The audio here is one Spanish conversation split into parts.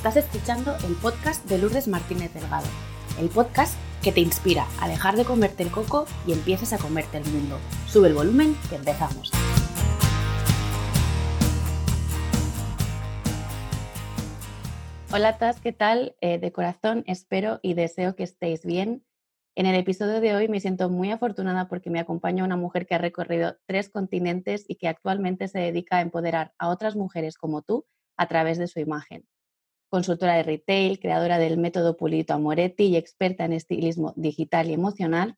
Estás escuchando el podcast de Lourdes Martínez Delgado, el podcast que te inspira a dejar de comerte el coco y empieces a comerte el mundo. Sube el volumen que empezamos. Hola Tas, ¿qué tal? Eh, de corazón espero y deseo que estéis bien. En el episodio de hoy me siento muy afortunada porque me acompaña una mujer que ha recorrido tres continentes y que actualmente se dedica a empoderar a otras mujeres como tú a través de su imagen consultora de retail, creadora del método Pulito Amoretti y experta en estilismo digital y emocional,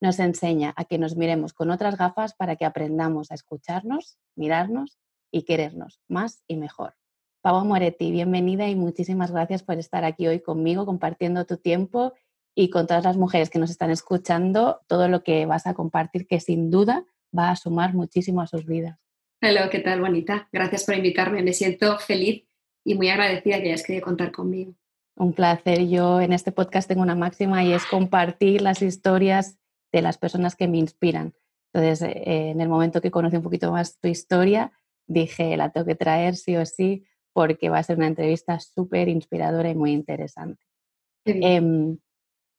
nos enseña a que nos miremos con otras gafas para que aprendamos a escucharnos, mirarnos y querernos más y mejor. Pau Amoretti, bienvenida y muchísimas gracias por estar aquí hoy conmigo compartiendo tu tiempo y con todas las mujeres que nos están escuchando todo lo que vas a compartir que sin duda va a sumar muchísimo a sus vidas. Hola, ¿qué tal, bonita? Gracias por invitarme. Me siento feliz y muy agradecida que hayas querido contar conmigo. Un placer. Yo en este podcast tengo una máxima y es compartir las historias de las personas que me inspiran. Entonces, eh, en el momento que conocí un poquito más tu historia, dije, la tengo que traer sí o sí, porque va a ser una entrevista súper inspiradora y muy interesante. Eh,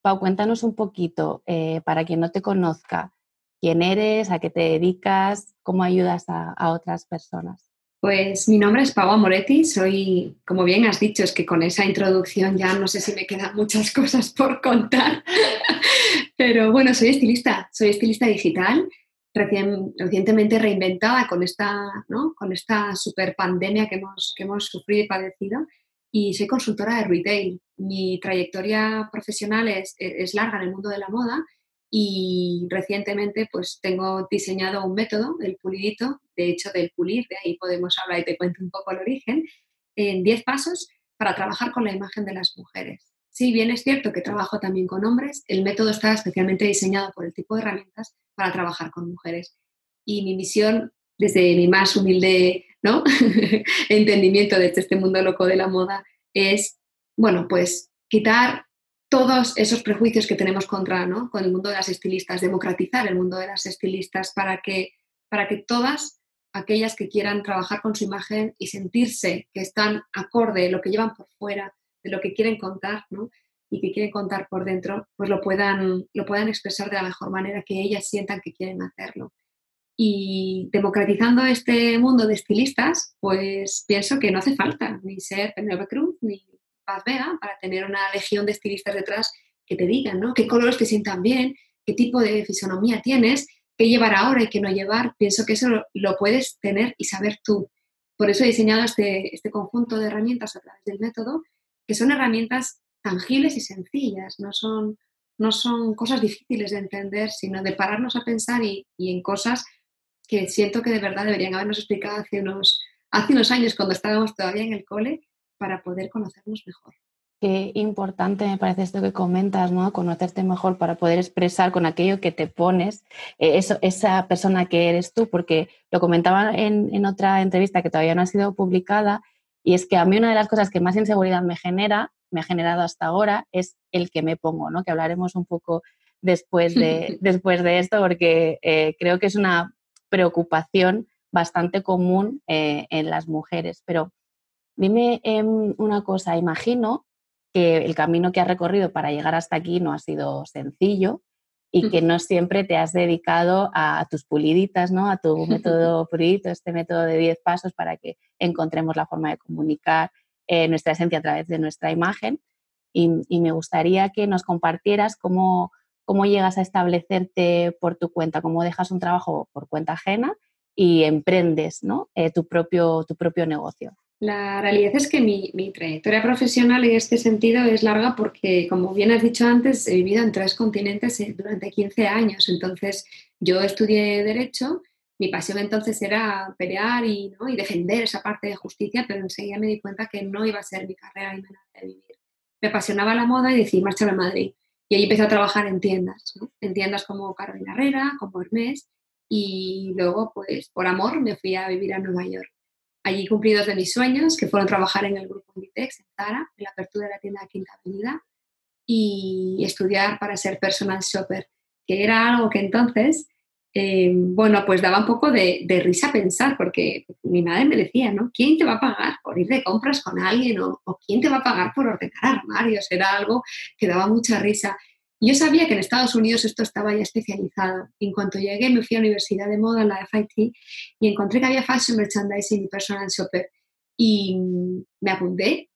Pau, cuéntanos un poquito, eh, para quien no te conozca, quién eres, a qué te dedicas, cómo ayudas a otras personas. Pues mi nombre es Pau Moretti, soy, como bien has dicho, es que con esa introducción ya no sé si me quedan muchas cosas por contar, pero bueno, soy estilista, soy estilista digital, recientemente reinventada con esta, ¿no? con esta super pandemia que hemos, que hemos sufrido y padecido y soy consultora de retail. Mi trayectoria profesional es, es larga en el mundo de la moda y recientemente pues tengo diseñado un método, el pulidito, de hecho del pulir, de ahí podemos hablar y te cuento un poco el origen, en 10 pasos para trabajar con la imagen de las mujeres. Si bien es cierto que trabajo también con hombres, el método está especialmente diseñado por el tipo de herramientas para trabajar con mujeres. Y mi misión, desde mi más humilde ¿no? entendimiento de este mundo loco de la moda, es, bueno, pues quitar todos esos prejuicios que tenemos contra, ¿no? con el mundo de las estilistas, democratizar el mundo de las estilistas para que, para que todas aquellas que quieran trabajar con su imagen y sentirse que están acorde lo que llevan por fuera, de lo que quieren contar, ¿no? y que quieren contar por dentro, pues lo puedan, lo puedan expresar de la mejor manera, que ellas sientan que quieren hacerlo. Y democratizando este mundo de estilistas, pues pienso que no hace falta ni ser Penelope Cruz, ni Paz para tener una legión de estilistas detrás que te digan, ¿no? ¿Qué colores te sientan bien? ¿Qué tipo de fisonomía tienes? ¿Qué llevar ahora y qué no llevar? Pienso que eso lo, puedes tener y saber tú. Por eso he diseñado este, este conjunto de herramientas a través del método, que son herramientas tangibles y sencillas, no son, no son cosas difíciles de entender, sino de pararnos a pensar y, y en cosas que siento que de verdad deberían habernos explicado hace unos, hace unos años cuando estábamos todavía en el cole para poder conocernos mejor. Qué importante me parece esto que comentas, ¿no? Conocerte mejor para poder expresar con aquello que te pones eh, eso, esa persona que eres tú, porque lo comentaba en, en, otra entrevista que todavía no ha sido publicada, y es que a mí una de las cosas que más inseguridad me genera, me ha generado hasta ahora, es el que me pongo, ¿no? Que hablaremos un poco después de, después de esto, porque eh, creo que es una preocupación bastante común eh, en las mujeres. Pero Dime em, una cosa, imagino que el camino que has recorrido para llegar hasta aquí no ha sido sencillo y que no siempre te has dedicado a tus puliditas, ¿no? A tu método pulidito, este método de 10 pasos para que encontremos la forma de comunicar eh, nuestra esencia a través de nuestra imagen. Y, me gustaría que nos compartieras cómo, cómo llegas a establecerte por tu cuenta, cómo dejas un trabajo por cuenta ajena y emprendes ¿no? Eh, tu, propio, tu propio negocio. La realidad es que mi, trayectoria profesional en este sentido es larga porque, como bien has dicho antes, he vivido en tres continentes eh, durante 15 años. Entonces, yo estudié Derecho, mi pasión entonces era pelear y, ¿no? y defender esa parte de justicia, pero enseguida me di cuenta que no iba a ser mi carrera y manera de vivir. Me apasionaba la moda y decidí marchar a Madrid. Y ahí empecé a trabajar en tiendas, en tiendas como Carolina Herrera, como Hermes, y luego, pues por amor, me fui a vivir a Nueva York. Allí cumplí dos de mis sueños, que fueron trabajar en el grupo Inditex, en Zara, en la apertura de la tienda de Quinta Avenida, y estudiar para ser personal shopper, que era algo que entonces eh, bueno, pues daba un poco de, risa pensar, porque mi madre me decía, ¿no? ¿Quién te va a pagar por ir de compras con alguien o, quién te va a pagar por ordenar armarios? Era algo que daba mucha risa. Yo sabía que en Estados Unidos esto estaba ya especializado. En cuanto llegué, me fui a la Universidad de Moda, la FIT, y encontré que había Fashion Merchandising y Personal Shopper. Y me apunté,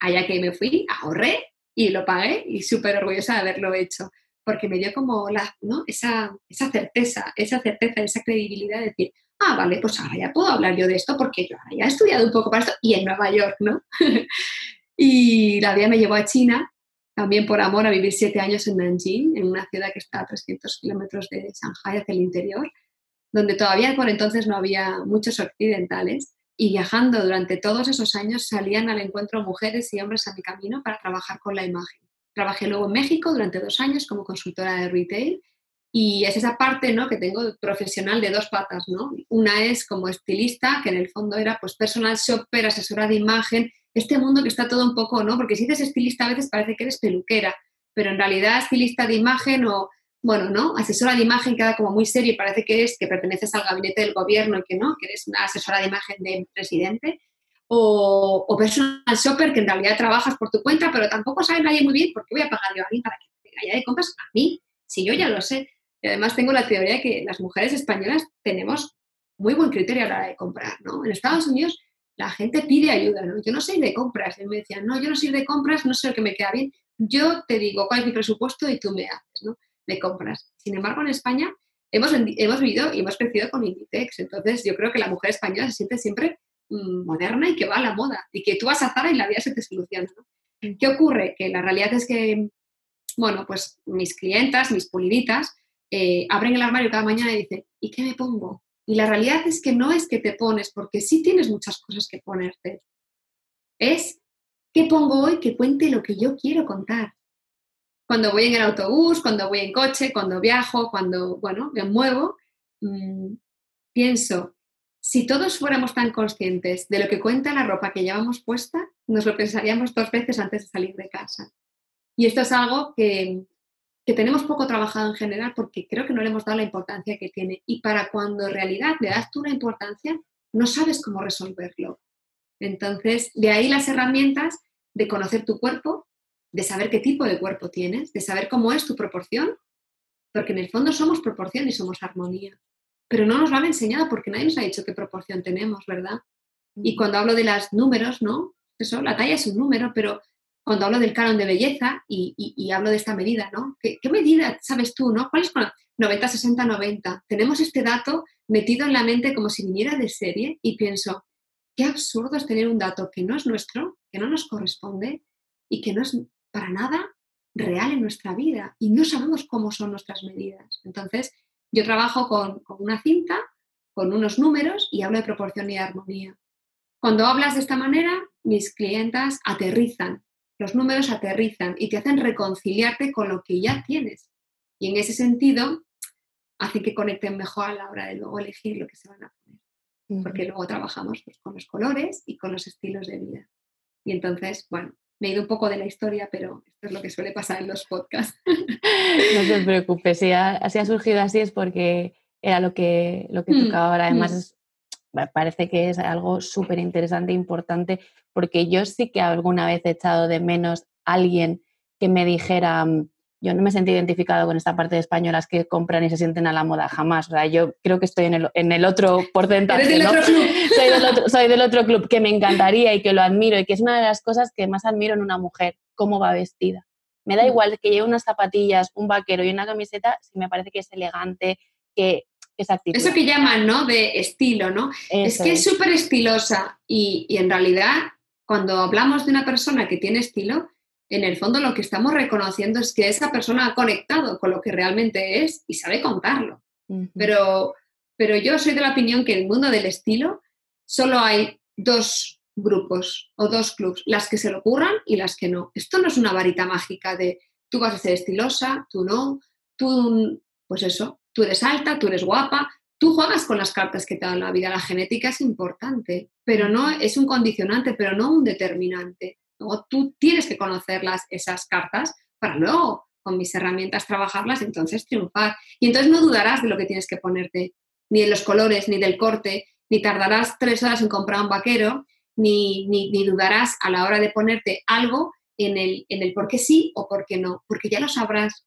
allá que me fui, ahorré y lo pagué y súper orgullosa de haberlo hecho porque me dio como la, ¿no? esa, esa certeza, esa certeza, esa credibilidad de decir, ah, vale, pues ahora ya puedo hablar yo de esto porque yo ya he estudiado un poco para esto y en Nueva York, ¿no? y la vida me llevó a China, también por amor a vivir siete años en Nanjing, en una ciudad que está a 300 kilómetros de Shanghai hacia el interior, donde todavía por entonces no había muchos occidentales. Y viajando durante todos esos años salían al encuentro mujeres y hombres a mi camino para trabajar con la imagen. Trabajé luego en México durante dos años como consultora de retail y es esa parte ¿no? que tengo profesional de dos patas. ¿no? Una es como estilista, que en el fondo era pues personal shopper, asesora de imagen, este mundo que está todo un poco, ¿no? porque si dices estilista a veces parece que eres peluquera, pero en realidad estilista de imagen o, bueno, ¿no? Asesora de imagen queda como muy serio y parece que eres, que perteneces al gabinete del gobierno y que no, que eres una asesora de imagen de presidente o, personal shopper que en realidad trabajas por tu cuenta, pero tampoco sabe nadie muy bien por qué voy a pagar yo a alguien para que vaya de compras a mí, si yo ya lo sé. Y además tengo la teoría de que las mujeres españolas tenemos muy buen criterio a la hora de comprar, ¿no? En Estados Unidos la gente pide ayuda, ¿no? Yo no sé de compras. Y me decían, no, yo no soy de compras, no sé lo que me queda bien. Yo te digo cuál es mi presupuesto y tú me haces, ¿no? De compras. Sin embargo, en España hemos, hemos vivido y hemos crecido con Inditex. Entonces, yo creo que la mujer española se siente siempre Mm, moderna y que va a la moda y que tú vas a Zara y la vida se te soluciona. Mm. ¿Qué ocurre? Que la realidad es que, bueno, pues mis clientas, mis puliditas, eh, abren el armario cada mañana y dicen, ¿y qué me pongo? Y la realidad es que no es que te pones, porque sí tienes muchas cosas que ponerte. Es qué pongo hoy que cuente lo que yo quiero contar. Cuando voy en el autobús, cuando voy en coche, cuando viajo, cuando, bueno, me muevo, mm, pienso, si todos fuéramos tan conscientes de lo que cuenta la ropa que llevamos puesta, nos lo pensaríamos dos veces antes de salir de casa. Y esto es algo que, tenemos poco trabajado en general porque creo que no le hemos dado la importancia que tiene. Y para cuando en realidad le das tú una importancia, no sabes cómo resolverlo. Entonces, de ahí las herramientas de conocer tu cuerpo, de saber qué tipo de cuerpo tienes, de saber cómo es tu proporción, porque en el fondo somos proporción y somos armonía pero no nos lo han enseñado porque nadie nos ha dicho qué proporción tenemos, ¿verdad? Y cuando hablo de los números, ¿no? Eso, la talla es un número, pero cuando hablo del canon de belleza y, hablo de esta medida, ¿no? ¿Qué, medida sabes tú, no? ¿Cuál es 90, 60, 90? Tenemos este dato metido en la mente como si viniera de serie y pienso, qué absurdo es tener un dato que no es nuestro, que no nos corresponde y que no es para nada real en nuestra vida y no sabemos cómo son nuestras medidas. Entonces, yo trabajo con, una cinta, con unos números y hablo de proporción y armonía. Cuando hablas de esta manera, mis clientas aterrizan, los números aterrizan y te hacen reconciliarte con lo que ya tienes. Y en ese sentido, hace que conecten mejor a la hora de luego elegir lo que se van a poner. Porque luego trabajamos pues, con los colores y con los estilos de vida. Y entonces, bueno, me he ido un poco de la historia, pero esto es lo que suele pasar en los podcasts. No te preocupes, si ha, ha surgido así es porque era lo que, lo que mm, tocaba ahora. Además, mm. Parece que es algo súper interesante e importante, porque yo sí que alguna vez he echado de menos a alguien que me dijera, mm, yo no me sentí identificado con esta parte de españolas que compran y se sienten a la moda, jamás. yo creo que estoy en el, en el otro porcentaje. soy, del otro, soy del otro club que me encantaría y que lo admiro y que es una de las cosas que más admiro en una mujer, cómo va vestida. Me da mm. igual que lleve unas zapatillas, un vaquero y una camiseta si me parece que es elegante, que actitud. Eso que llaman, ¿no? De estilo, ¿no? es que es súper estilosa y, y en realidad cuando hablamos de una persona que tiene estilo, en el fondo lo que estamos reconociendo es que esa persona ha conectado con lo que realmente es y sabe contarlo. pero, pero yo soy de la opinión que en el mundo del estilo solo hay dos grupos o dos clubs, las que se lo ocurran y las que no. Esto no es una varita mágica de tú vas a ser estilosa, tú no, tú, pues eso, tú eres alta, tú eres guapa, tú juegas con las cartas que te dan la vida. La genética es importante, pero no es un condicionante, pero no un determinante tú tienes que conocer esas cartas para luego con mis herramientas trabajarlas, entonces triunfar. Y entonces no dudarás de lo que tienes que ponerte, ni de los colores, ni del corte, ni tardarás tres horas en comprar un vaquero, ni, ni, ni dudarás a la hora de ponerte algo en el, en el por qué sí o por qué no, porque ya lo sabrás.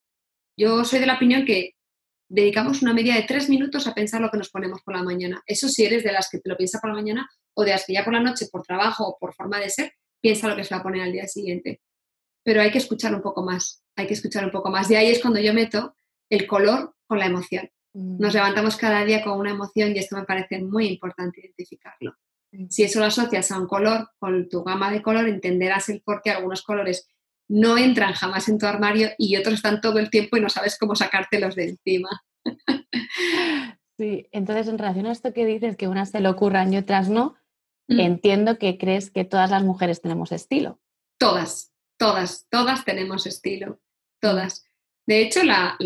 Yo soy de la opinión que dedicamos una media de tres minutos a pensar lo que nos ponemos por la mañana. Eso si eres de las que te lo piensas por la mañana o de las que ya por la noche, por trabajo o por forma de ser, piensa lo que se va a poner al día siguiente. Pero hay que escuchar un poco más, hay que escuchar un poco más. De ahí es cuando yo meto el color con la emoción. Mm. Nos levantamos cada día con una emoción y esto me parece muy importante identificarlo. Si eso lo asocias a un color, con tu gama de color, entenderás el por qué algunos colores no entran jamás en tu armario y otros están todo el tiempo y no sabes cómo sacártelos de encima. Sí, entonces en relación a esto que dices, que unas se le ocurran y otras no, mm. entiendo que crees que todas las mujeres tenemos estilo. Todas, todas, todas tenemos estilo, todas. De hecho, la,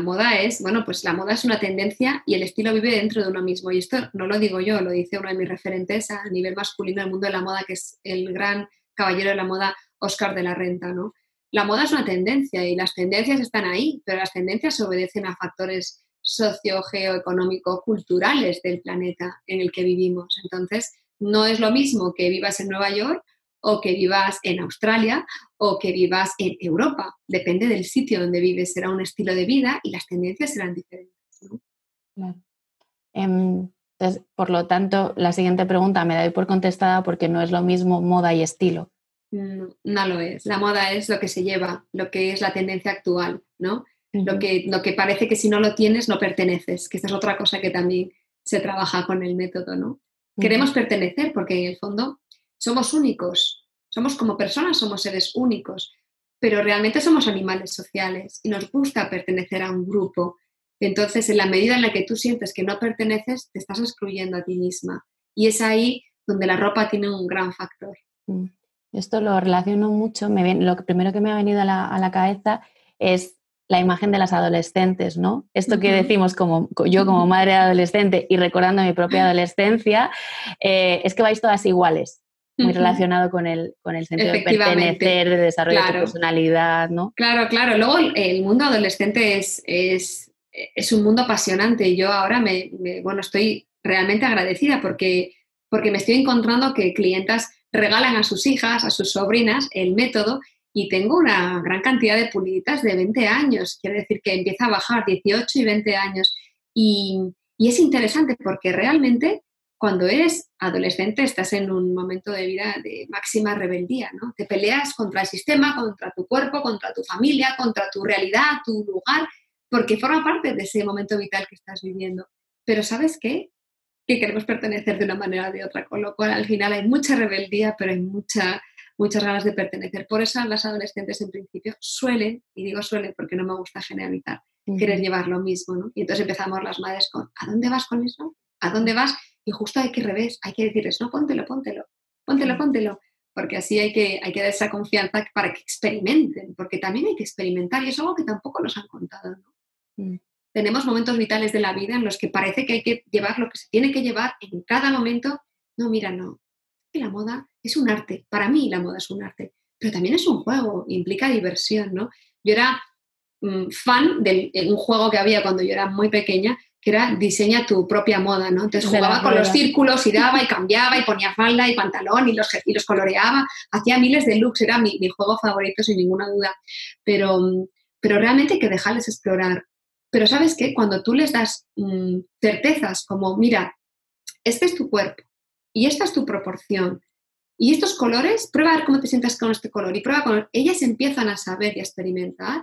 moda es, bueno, pues la moda es una tendencia y el estilo vive dentro de uno mismo. Y esto no lo digo yo, lo dice uno de mis referentes a nivel masculino del mundo de la moda, que es el gran caballero de la moda, Oscar de la Renta, ¿no? La moda es una tendencia y las tendencias están ahí, pero las tendencias obedecen a factores socio, geoeconómico, culturales del planeta en el que vivimos. Entonces, no es lo mismo que vivas en Nueva York o que vivas en Australia o que vivas en Europa. Depende del sitio donde vives, será un estilo de vida y las tendencias serán diferentes. Em, entonces, por lo tanto, la siguiente pregunta me da por contestada porque no es lo mismo moda y estilo. No, no lo es. La moda es lo que se lleva, lo que es la tendencia actual, ¿no? lo, que, lo que parece que si no lo tienes no perteneces, que esta es otra cosa que también se trabaja con el método, ¿no? Queremos pertenecer porque en el fondo somos únicos, somos como personas, somos seres únicos, pero realmente somos animales sociales y nos gusta pertenecer a un grupo. Entonces, en la medida en la que tú sientes que no perteneces, te estás excluyendo a ti misma. Y es ahí donde la ropa tiene un gran factor. Mm. Esto lo relaciono mucho. Me lo primero que me ha venido a la, a la cabeza es la imagen de las adolescentes, ¿no? Esto que decimos como yo como madre adolescente y recordando mi propia adolescencia, eh, es que vais todas iguales muy relacionado con el, con el sentido de pertenecer, de desarrollo de tu personalidad, ¿no? Claro, claro. Luego el mundo adolescente es, es, es un mundo apasionante. Yo ahora me, bueno, estoy realmente agradecida porque, porque me estoy encontrando que clientas regalan a sus hijas, a sus sobrinas el método y tengo una gran cantidad de puliditas de 20 años. Quiere decir que empieza a bajar 18 y 20 años. Y, y es interesante porque realmente cuando eres adolescente estás en un momento de vida de máxima rebeldía, ¿no? Te peleas contra el sistema, contra tu cuerpo, contra tu familia, contra tu realidad, tu lugar, porque forma parte de ese momento vital que estás viviendo. Pero ¿sabes qué? Que queremos pertenecer de una manera o de otra, con lo cual al final hay mucha rebeldía, pero hay mucha, muchas ganas de pertenecer. Por eso las adolescentes en principio suelen, y digo suelen porque no me gusta generalizar, querer llevar lo mismo, ¿no? Y entonces empezamos las madres con, ¿a dónde vas con eso? ¿A dónde vas? Y justo hay que revés, hay que decirles, no, póntelo, póntelo, póntelo, póntelo, porque así hay que, hay que dar esa confianza para que experimenten, porque también hay que experimentar y es algo que tampoco nos han contado. Mm. Tenemos momentos vitales de la vida en los que parece que hay que llevar lo que se tiene que llevar en cada momento. No, mira, no. La moda es un arte. Para mí la moda es un arte, pero también es un juego, implica diversión, ¿no? Yo era mm, fan de un juego que había cuando yo era muy pequeña, que era diseña tu propia moda, ¿no? Entonces jugaba con los círculos y daba y cambiaba y ponía falda y pantalón y los, y los coloreaba, hacía miles de looks, era mi, juego favorito sin ninguna duda, pero, pero realmente hay que dejarles explorar. Pero sabes qué, cuando tú les das mm, certezas como, mira, este es tu cuerpo y esta es tu proporción y estos colores, prueba a ver cómo te sientas con este color y prueba con... Ellas empiezan a saber y a experimentar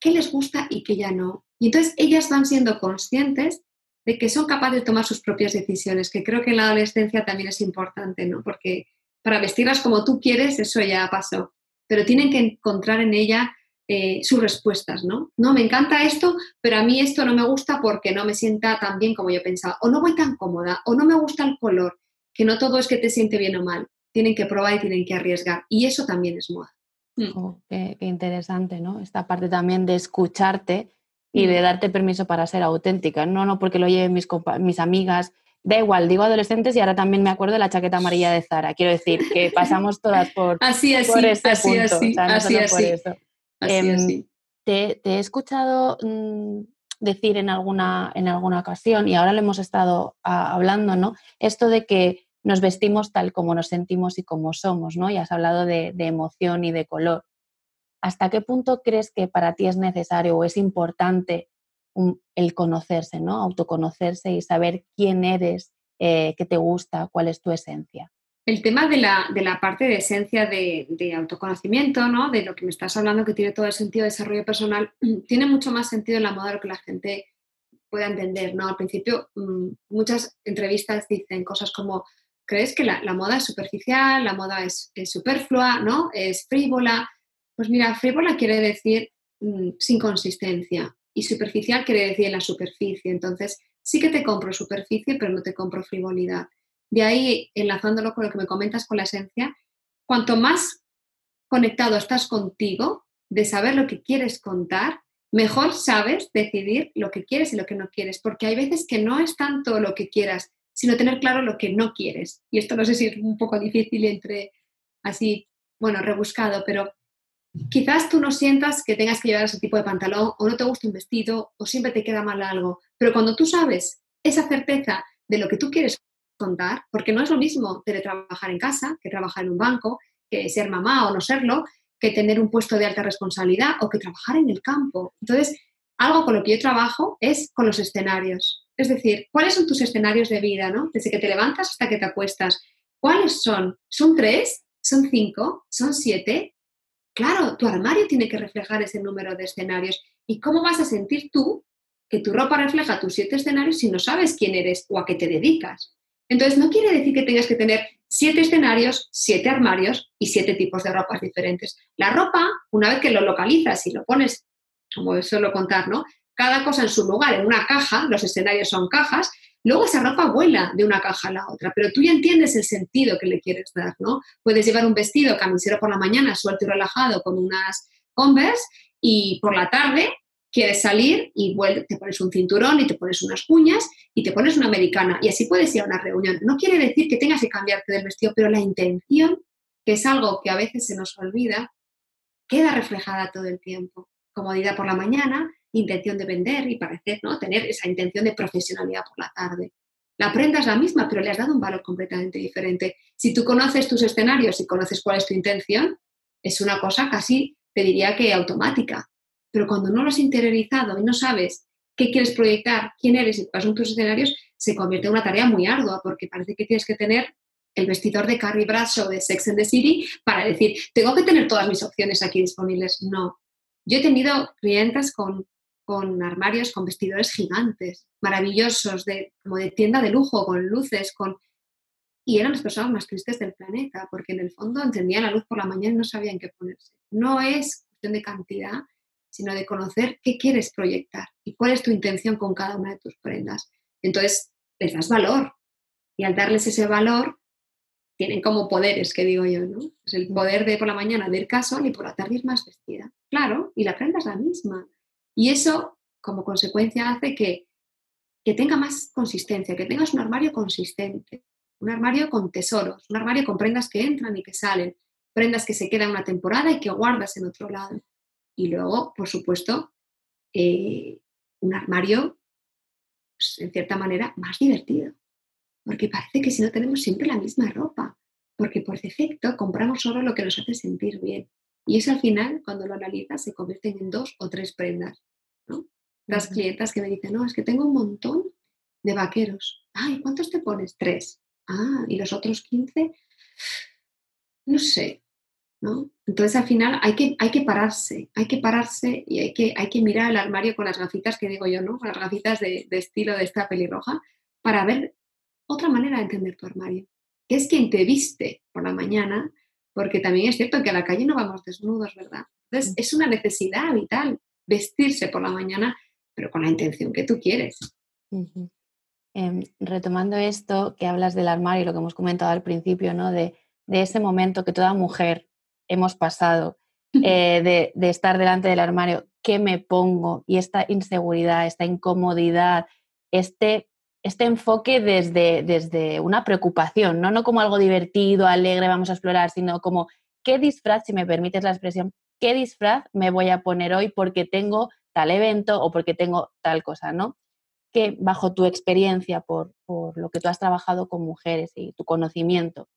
qué les gusta y qué ya no. Y entonces ellas van siendo conscientes de que son capaces de tomar sus propias decisiones, que creo que en la adolescencia también es importante, ¿no? Porque para vestirlas como tú quieres, eso ya pasó. Pero tienen que encontrar en ella eh, sus respuestas, ¿no? No, me encanta esto, pero a mí esto no me gusta porque no me sienta tan bien como yo pensaba, o no voy tan cómoda, o no me gusta el color, que no todo es que te siente bien o mal. Tienen que probar y tienen que arriesgar. Y eso también es moda. Mm. Oh, qué, interesante, ¿no? Esta parte también de escucharte y de mm. darte permiso para ser auténtica. No, no porque lo lleven mis, mis amigas. Da igual, digo adolescentes y ahora también me acuerdo de la chaqueta amarilla de Zara. Quiero decir que pasamos todas por, así, así, por este así, punto. Así, así, así. Em, te, he escuchado mm, decir en alguna, en alguna ocasión, y ahora lo hemos estado ah, hablando, ¿no? Esto de que nos vestimos tal como nos sentimos y como somos, ¿no? Y has hablado de, emoción y de color. ¿Hasta qué punto crees que para ti es necesario o es importante el conocerse, ¿no? Autoconocerse y saber quién eres, eh, qué te gusta, cuál es tu esencia. El tema de la, parte de esencia de, autoconocimiento, ¿no? de lo que me estás hablando, que tiene todo el sentido de desarrollo personal, tiene mucho más sentido en la moda de lo que la gente pueda entender. ¿no? Al principio, mm, muchas entrevistas dicen cosas como, ¿crees que la, moda es superficial, la moda es, superflua, ¿no? es frívola? Pues mira, frívola quiere decir mm, sin consistencia y superficial quiere decir en la superficie. Entonces, sí que te compro superficie, pero no te compro frivolidad. De ahí, enlazándolo con lo que me comentas con la esencia, cuanto más conectado estás contigo, de saber lo que quieres contar, mejor sabes decidir lo que quieres y lo que no quieres, porque hay veces que no es tanto lo que quieras, sino tener claro lo que no quieres. Y esto no sé si es un poco difícil entre así, bueno, rebuscado, pero quizás tú no sientas que tengas que llevar ese tipo de pantalón o no te gusta un vestido o siempre te queda mal algo, pero cuando tú sabes esa certeza de lo que tú quieres contar, porque no es lo mismo teletrabajar en casa que trabajar en un banco, que ser mamá o no serlo, que tener un puesto de alta responsabilidad o que trabajar en el campo. Entonces, algo con lo que yo trabajo es con los escenarios. Es decir, ¿cuáles son tus escenarios de vida, no? Desde que te levantas hasta que te acuestas. ¿Cuáles son? ¿Son tres? ¿Son cinco? ¿Son siete? Claro, tu armario tiene que reflejar ese número de escenarios. ¿Y cómo vas a sentir tú que tu ropa refleja tus siete escenarios si no sabes quién eres o a qué te dedicas? Entonces, no quiere decir que tengas que tener siete escenarios, siete armarios y siete tipos de ropas diferentes. La ropa, una vez que lo localizas y lo pones, como suelo contar, ¿no? Cada cosa en su lugar, en una caja, los escenarios son cajas, luego esa ropa vuela de una caja a la otra, pero tú ya entiendes el sentido que le quieres dar, ¿no? Puedes llevar un vestido camisero por la mañana, suelto y relajado, con unas Converse, y por la tarde quieres salir y te pones un cinturón y te pones unas cuñas y te pones una americana y así puedes ir a una reunión. No quiere decir que tengas que cambiarte del vestido, pero la intención, que es algo que a veces se nos olvida, queda reflejada todo el tiempo. Comodidad por la mañana, intención de vender y parecer, ¿no? Tener esa intención de profesionalidad por la tarde. La prenda es la misma, pero le has dado un valor completamente diferente. Si tú conoces tus escenarios y conoces cuál es tu intención, es una cosa casi, te diría que automática. Pero cuando no lo has interiorizado y no sabes qué quieres proyectar, quién eres y cuáles son tus escenarios, se convierte en una tarea muy ardua porque parece que tienes que tener el vestidor de Carrie Bradshaw de Sex and the City para decir, tengo que tener todas mis opciones aquí disponibles. No. Yo he tenido clientes con, con armarios, con vestidores gigantes, maravillosos, de, como de tienda de lujo, con luces, con... Y eran las personas más tristes del planeta, porque en el fondo encendían la luz por la mañana y no sabían qué ponerse. No es cuestión de cantidad, sino de conocer qué quieres proyectar y cuál es tu intención con cada una de tus prendas. Entonces, les das valor y al darles ese valor, tienen como poderes, que digo yo, ¿no? Es el poder de por la mañana de ir casual y por la tarde ir más vestida. Claro, y la prenda es la misma. Y eso, como consecuencia, hace que, que tenga más consistencia, que tengas un armario consistente, un armario con tesoros, un armario con prendas que entran y que salen, prendas que se quedan una temporada y que guardas en otro lado. Y luego, por supuesto, eh, un armario, pues, en cierta manera, más divertido. Porque parece que si no tenemos siempre la misma ropa, porque por defecto compramos solo lo que nos hace sentir bien. Y eso al final, cuando lo analizas, se convierten en dos o tres prendas. ¿no? Las clientas que me dicen, no, es que tengo un montón de vaqueros. Ay, ¿cuántos te pones? Tres. Ah, ¿y los otros quince? No sé, entonces al final hay que, hay que pararse, hay que pararse y hay que, hay que mirar el armario con las gafitas que digo yo, ¿no? Con las gafitas de, estilo de esta pelirroja para ver otra manera de entender tu armario, que es quien te viste por la mañana, porque también es cierto que a la calle no vamos desnudos, ¿verdad? Entonces es una necesidad vital vestirse por la mañana, pero con la intención que tú quieres. Em, retomando esto que hablas del armario, lo que hemos comentado al principio, ¿no? De, de ese momento que toda mujer hemos pasado eh, de, estar delante del armario, ¿qué me pongo? Y esta inseguridad, esta incomodidad, este, este enfoque desde, desde una preocupación, ¿no? no como algo divertido, alegre, vamos a explorar, sino como qué disfraz, si me permites la expresión, qué disfraz me voy a poner hoy porque tengo tal evento o porque tengo tal cosa, ¿no? Que bajo tu experiencia, por, por lo que tú has trabajado con mujeres y tu conocimiento,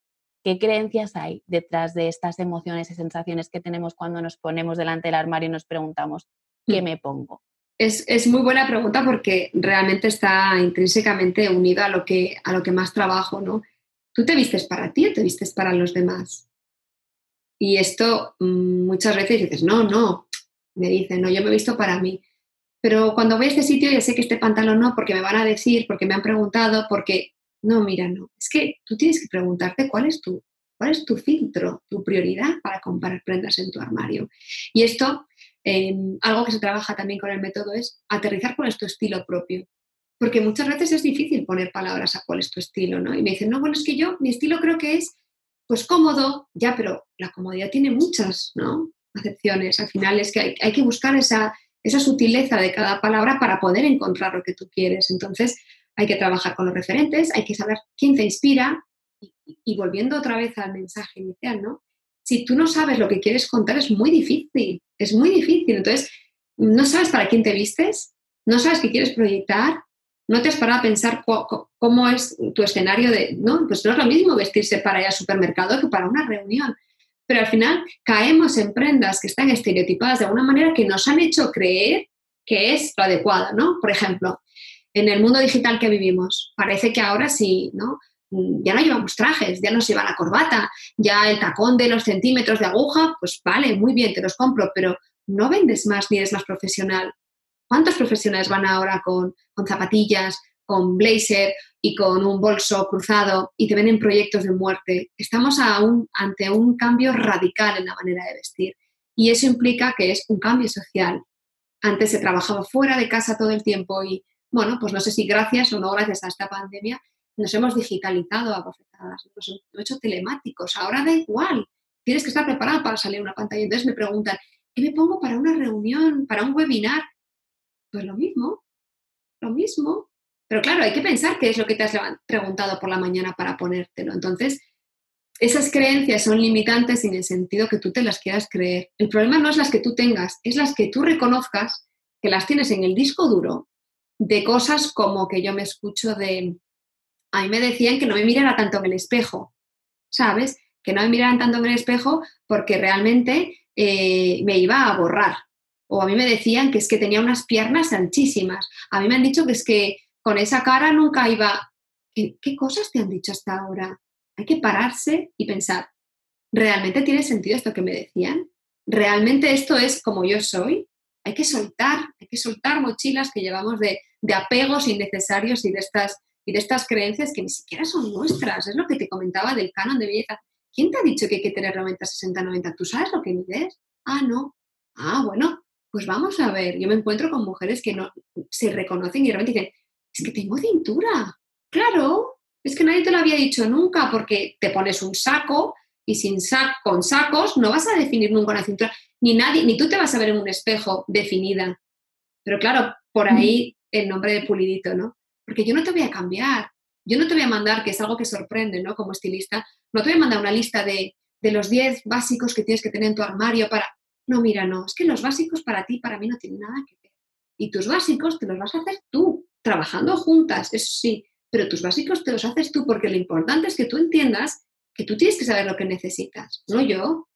¿qué creencias hay detrás de estas emociones y sensaciones que tenemos cuando nos ponemos delante del armario y nos preguntamos, ¿qué mm. me pongo? Es, es, muy buena pregunta porque realmente está intrínsecamente unido a lo que, a lo que más trabajo, ¿no? ¿Tú te vistes para ti o te vistes para los demás? Y esto mm, muchas veces dices, no, no, me dicen, no, yo me he visto para mí. Pero cuando voy a este sitio ya sé que este pantalón no, porque me van a decir, porque me han preguntado, porque no, mira, no. Es que tú tienes que preguntarte cuál es tu, cuál es tu filtro, tu prioridad para comprar prendas en tu armario. Y esto, em, algo que se trabaja también con el método es aterrizar con tu estilo propio. Porque muchas veces es difícil poner palabras a cuál es tu estilo, ¿no? Y me dicen, no, bueno, es que yo, mi estilo creo que es, pues cómodo, ya, pero la comodidad tiene muchas, ¿no? acepciones. Al final es que hay, que buscar esa, esa sutileza de cada palabra para poder encontrar lo que tú quieres. Entonces, hay que trabajar con los referentes, hay que saber quién te inspira y, volviendo otra vez al mensaje inicial, ¿no? Si tú no sabes lo que quieres contar es muy difícil, es muy difícil. Entonces, no sabes para quién te vistes, no sabes qué quieres proyectar, no te has parado a pensar cómo es tu escenario de, no, pues no es lo mismo vestirse para ir al supermercado que para una reunión pero al final caemos en prendas que están estereotipadas de alguna manera que nos han hecho creer que es lo adecuado, ¿no? Por ejemplo, en el mundo digital que vivimos, parece que ahora sí, ¿no? Ya no llevamos trajes, ya no se lleva la corbata, ya el tacón de los centímetros de aguja, pues vale, muy bien, te los compro, pero no vendes más ni eres más profesional. ¿Cuántos profesionales van ahora con, con zapatillas, con blazer y con un bolso cruzado y te ven en proyectos de muerte. Estamos aún ante un cambio radical en la manera de vestir y eso implica que es un cambio social. Antes se trabajaba fuera de casa todo el tiempo y, bueno, pues no sé si gracias o no gracias a esta pandemia nos hemos digitalizado a bofetadas, nos hemos hecho telemáticos. Ahora da igual, tienes que estar preparado para salir a una pantalla. Entonces me preguntan, ¿qué me pongo para una reunión, para un webinar? Pues lo mismo, lo mismo. Pero claro, hay que pensar qué es lo que te has preguntado por la mañana para ponértelo. Entonces, esas creencias son limitantes en el sentido que tú te las quieras creer. El problema no es las que tú tengas, es las que tú reconozcas que las tienes en el disco duro de cosas como que yo me escucho de... A mí me decían que no me mirara tanto en el espejo, ¿sabes? Que no me miraran tanto en el espejo porque realmente eh, me iba a borrar. O a mí me decían que es que tenía unas piernas anchísimas. A mí me han dicho que es que con esa cara nunca iba, ¿qué, cosas te han dicho hasta ahora? Hay que pararse y pensar, ¿realmente tiene sentido esto que me decían? ¿Realmente esto es como yo soy? Hay que soltar, hay que soltar mochilas que llevamos de, apegos innecesarios y de, estas, y de estas creencias que ni siquiera son nuestras. Es lo que te comentaba del canon de belleza. ¿Quién te ha dicho que hay que tener 90, 60, 90? ¿Tú sabes lo que mides? Ah, no. Ah, bueno, pues vamos a ver. Yo me encuentro con mujeres que no se reconocen y realmente dicen, es que tengo cintura. Claro, es que nadie te lo había dicho nunca porque te pones un saco y sin sac con sacos no vas a definir nunca una cintura. Ni nadie, ni tú te vas a ver en un espejo definida. Pero claro, por ahí el nombre de pulidito, ¿no? Porque yo no te voy a cambiar. Yo no te voy a mandar, que es algo que sorprende, ¿no? Como estilista, no te voy a mandar una lista de, de los 10 básicos que tienes que tener en tu armario para... No, mira, no, es que los básicos para ti, para mí no tienen nada que ver. Y tus básicos te los vas a hacer tú trabajando juntas, eso sí, pero tus básicos te los haces tú porque lo importante es que tú entiendas que tú tienes que saber lo que necesitas, no yo.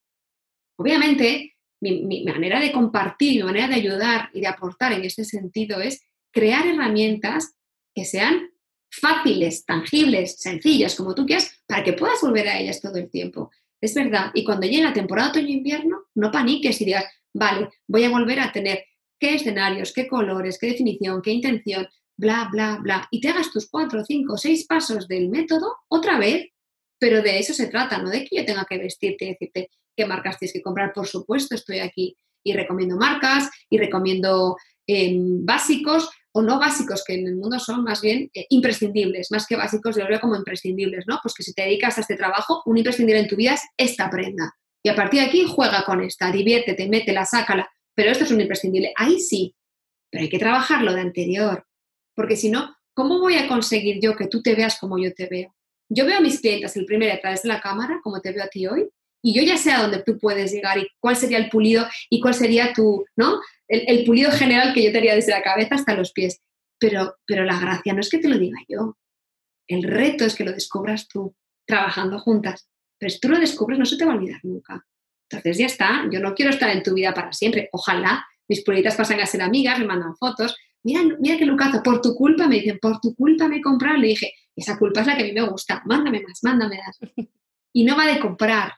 Obviamente, mi, manera de compartir, mi manera de ayudar y de aportar en este sentido es crear herramientas que sean fáciles, tangibles, sencillas, como tú quieras, para que puedas volver a ellas todo el tiempo. Es verdad. Y cuando llegue la temporada otoño-invierno, no paniques y digas, vale, voy a volver a tener qué escenarios, qué colores, qué definición, qué intención, bla, bla, bla, y te hagas tus cuatro, cinco, seis pasos del método otra vez, pero de eso se trata, no de que yo tenga que vestirte y decirte qué marcas tienes que comprar. Por supuesto, estoy aquí y recomiendo marcas y recomiendo em, básicos o no básicos, que en el mundo son más bien eh, imprescindibles, más que básicos, yo lo veo como imprescindibles, ¿no? Pues que si te dedicas a este trabajo, un imprescindible en tu vida es esta prenda. Y a partir de aquí juega con esta, diviértete, métela, sácala, pero esto es un imprescindible. Ahí sí, pero hay que trabajarlo de anterior, porque si no, ¿cómo voy a conseguir yo que tú te veas como yo te veo? Yo veo a mis clientes el primero a través de la cámara, como te veo a ti hoy, y yo ya sé a dónde tú puedes llegar y cuál sería el pulido y cuál sería tu, ¿no? El, pulido general que yo te haría desde la cabeza hasta los pies. Pero, pero la gracia no es que te lo diga yo. El reto es que lo descubras tú, trabajando juntas. Pero si tú lo descubres, no se te va a olvidar nunca. Entonces ya está, yo no quiero estar en tu vida para siempre. Ojalá mis pulitas pasan a ser amigas, me mandan fotos. Mira, mira qué lucazo, por tu culpa me dicen, por tu culpa me compraron. Le dije, esa culpa es la que a mí me gusta, mándame más, mándame más. Y no va de comprar,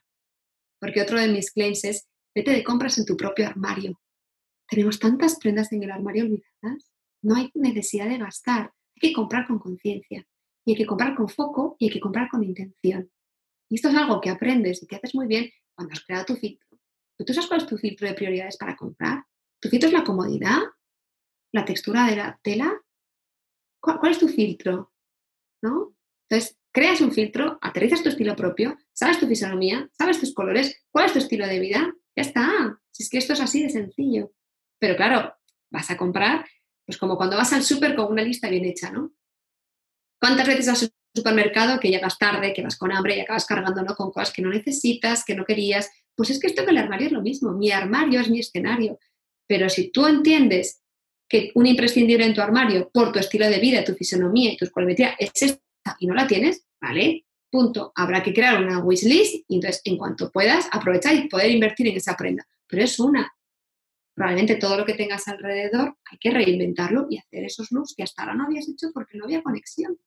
porque otro de mis claims es, vete de compras en tu propio armario. Tenemos tantas prendas en el armario olvidadas, no hay necesidad de gastar, hay que comprar con conciencia, y hay que comprar con foco, y hay que comprar con intención. Y esto es algo que aprendes y que haces muy bien cuando has creado tu filtro. ¿Tú sabes cuál es tu filtro de prioridades para comprar? ¿Tu filtro es la comodidad? ¿La textura de la tela? ¿Cuál, es tu filtro? ¿No? Entonces, creas un filtro, aterrizas tu estilo propio, sabes tu fisonomía, sabes tus colores, cuál es tu estilo de vida, ya está. Si es que esto es así de sencillo. Pero claro, vas a comprar, pues como cuando vas al súper con una lista bien hecha, ¿no? ¿Cuántas veces vas al supermercado que llegas tarde, que vas con hambre y acabas cargándolo con cosas que no necesitas, que no querías? Pues es que esto con el armario es lo mismo. Mi armario es mi escenario. Pero si tú entiendes que un imprescindible en tu armario por tu estilo de vida, tu fisonomía y tu escolmetría es esta y no la tienes, ¿vale? Punto. Habrá que crear una wishlist y entonces en cuanto puedas aprovechar y poder invertir en esa prenda. Pero es una. Probablemente todo lo que tengas alrededor hay que reinventarlo y hacer esos looks que hasta ahora no habías hecho porque no había conexión.